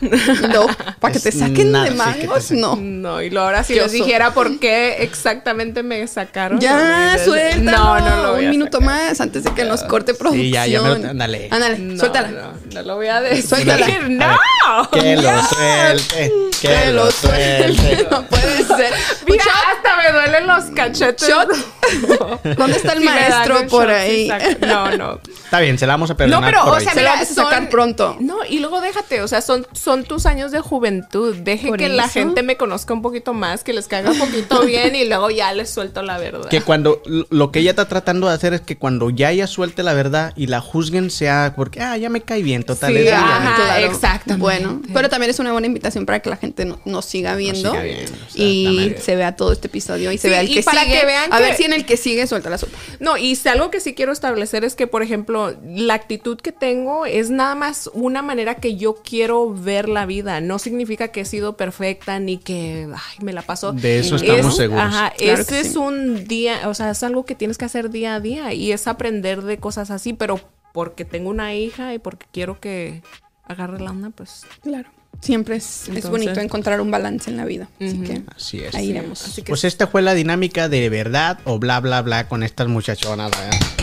B: No, para que te saquen
C: nada,
B: de mangos, no.
A: No, y luego ahora si les dijera por qué exactamente me sacaron.
B: Ya,
A: no,
B: suéltalo.
A: No, no lo voy
B: Un
A: a
B: minuto
A: sacar.
B: más antes de que nos corte producción.
C: Sí, ya, ya me lo- ándale.
B: Ándale,
A: No,
B: suéltala.
A: No, no lo voy a decir.
B: Suéltala.
A: ¡No!
C: Que lo suelte. Que lo suelte.
B: No puede ser.
A: Mira, hasta me duelen los cachetes.
B: ¿Dónde está el
A: me dan
B: maestro por ahí?
A: No, no.
C: Está bien, se la vamos a perdonar.
A: No, pero,
C: por
A: o sea,
B: Se
A: mira,
B: la vamos a sacar
A: son-
B: pronto.
A: No, y luego déjate, o sea, son, son tus años de juventud. Deje
B: Por
A: que la gente me conozca un poquito más, que les caiga un poquito bien y luego ya les suelto la verdad.
C: Que cuando lo que ella está tratando de hacer es que cuando ya ella suelte la verdad y la juzguen sea porque ah ya me cae bien total
A: Sí, ajá. exactamente.
B: Bueno, pero también es una buena invitación para que la gente no- nos siga viendo
C: siga
B: y se vea todo este episodio y se
A: Sí,
B: vea el
A: y
B: que
A: para
B: sigue.
A: que vean
B: a
A: que-
B: ver si en el que sigue suelta la sopa.
A: No, y si algo que sí quiero establecer es que, por ejemplo, la actitud que tengo es nada más una manera que yo quiero ver la vida. No significa que he sido perfecta ni que ay, me la paso.
C: De eso estamos seguros.
A: Ajá,
B: Claro
A: ese es
B: sí.
A: un día, o sea, es algo que tienes que hacer día a día y es aprender de cosas así, pero porque tengo una hija y porque quiero que agarre la onda, pues
B: Claro. Siempre es, es bonito encontrar un balance en la vida. Así que
C: Así es.
B: ahí iremos.
A: así que
C: Pues esta fue la dinámica de verdad o bla bla bla con estas muchachonas. ¿verdad?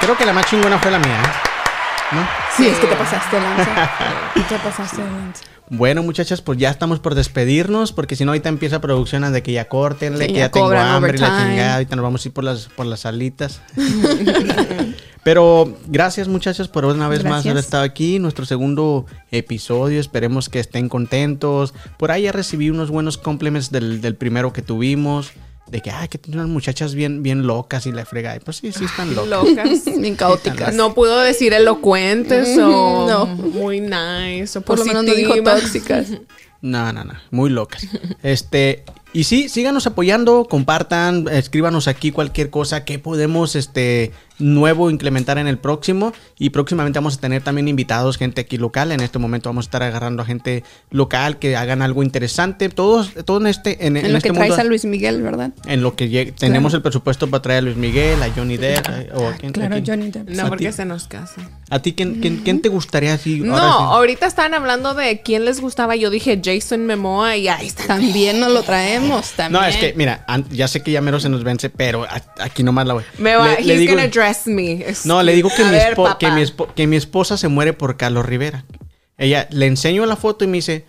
C: Creo que la más chingona fue la mía. ¿eh? ¿No?
B: Sí, es que te pasaste lanza. te pasaste lanza.
C: Bueno, muchachas, pues ya estamos por despedirnos, porque si no, ahorita empieza producción a de que ya córtenle,
B: Sí,
C: que
B: ya
C: ya tengo hambre y la chingada. Ahorita nos vamos a ir por las, por las salitas. Pero gracias, muchachas, por una vez más
B: Gracias.
C: haber estado aquí. Nuestro segundo episodio. Esperemos que estén contentos. Por ahí ya recibí unos buenos compliments del, del primero que tuvimos. De que, ay, que tienen unas muchachas bien, bien locas y la frega. Y Pues sí, sí están locas.
A: locas.
B: Bien caóticas.
A: No puedo decir elocuentes o
B: No.
A: muy nice o
B: Por lo menos no dijo tóxicas.
C: No, no, no, muy locas. Este, y sí, síganos apoyando, compartan, escríbanos aquí cualquier cosa que podemos, este, nuevo implementar en el próximo. Y próximamente vamos a tener también invitados, gente aquí local. En este momento vamos a estar agarrando a gente local que hagan algo interesante. Todos, todo en este, en,
B: En
C: en
B: lo
C: este
B: que traes
C: mundo.
B: a Luis Miguel, ¿verdad?
C: En lo que tenemos el presupuesto para traer a Luis Miguel, a Johnny Depp, o a quién- a
B: Claro,
C: quién-
B: Johnny Depp.
A: No, porque
C: ti.
A: se nos casa.
C: ¿A ti quién, quién, quién te gustaría así?
A: No,
C: ahora sí?
A: ahorita estaban hablando de quién les gustaba. Yo dije Jason Memoa y ahí está.
B: También nos lo traemos, también.
C: No, es que, mira, ya sé que ya mero se nos vence, pero aquí nomás la voy.
A: Me va,
C: Le- le
A: he's
C: digo-
A: gonna dress me.
C: No, le digo que, mi,
A: ver,
C: que, mi que mi esposa se muere por Carlos Rivera. Ella le enseño la foto y me dice,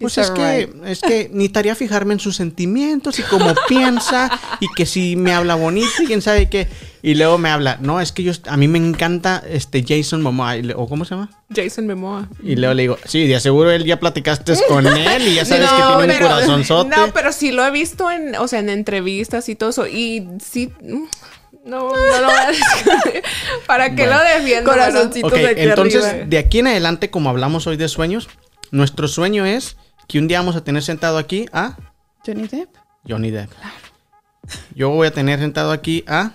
C: pues
B: He's
C: es que,
B: alright.
C: es que necesitaría fijarme en sus sentimientos y cómo piensa y que si me habla bonito y quién sabe qué. Y luego me habla, no, es que yo, a mí me encanta este Jason Momoa, le- o cómo se llama.
A: Jason Memoa.
C: Y luego le digo, sí, de aseguro él ya platicaste con él y ya sabes que tiene un
A: pero-
C: corazonzote.
A: No, pero sí lo he visto en, o sea, en entrevistas y todo eso. Y sí, no, no lo voy a decir. ¿Para qué
C: Bueno.
A: lo defiendo?
B: Corazoncito.
C: Ok,
B: de aquí
C: entonces,
B: arriba.
C: de aquí en adelante, como hablamos hoy de sueños, nuestro sueño es que un día vamos a tener sentado aquí a
B: Johnny Depp,
C: Johnny Depp. Yo voy a tener sentado aquí a.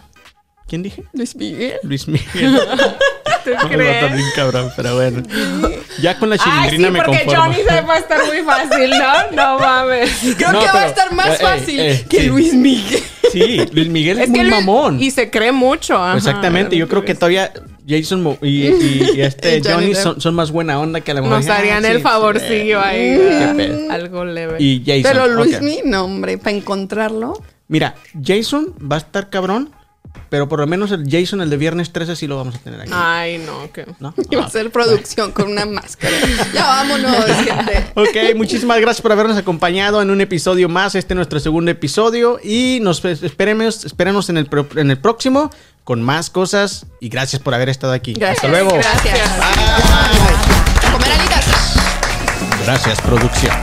C: ¿Quién dije?
B: Luis Miguel.
C: Luis Miguel.
A: ¿Tú
C: No,
A: crees?
C: bien cabrón, pero bueno. Ya con la
A: Ay, sí,
C: chilindrina me
A: porque
C: conformo.
A: Johnny Depp va a estar muy fácil, ¿no? No mames.
B: Creo
C: No,
B: que va a estar más
C: eh, eh,
B: fácil
C: eh,
B: que
C: sí.
B: Luis Miguel.
C: Sí, Luis Miguel es,
A: Es
C: muy
A: Luis-
C: mamón.
A: Y se cree mucho. ajá.
C: Exactamente, yo creo que todavía Jason Mo- y, y- y este
B: Y Johnny
C: son, son más buena onda que a la mujer.
A: Nos
C: Ah,
A: harían
C: sí,
A: el
C: sí,
A: favorcillo
C: eh,
A: ahí.
C: qué.
A: Algo leve.
C: Y Jason.
B: Pero Luis
C: ok.
B: Miguel, no, hombre, para encontrarlo.
C: Mira, Jason va a estar cabrón, pero por lo menos el Jason, el de viernes 13, sí lo vamos a tener aquí.
A: Ay, no, que.
C: ¿no?
B: Iba
C: Ah,
B: a ser producción con una máscara. Ya vámonos, gente.
C: Ok, muchísimas gracias por habernos acompañado en un episodio más. Este es nuestro segundo episodio. Y nos esperemos, espérenos en el, pro- en el próximo con más cosas. Y gracias por haber estado aquí.
B: Gracias.
C: Hasta luego.
B: Gracias.
C: Bye.
B: A comer alitas.
C: Gracias, producción.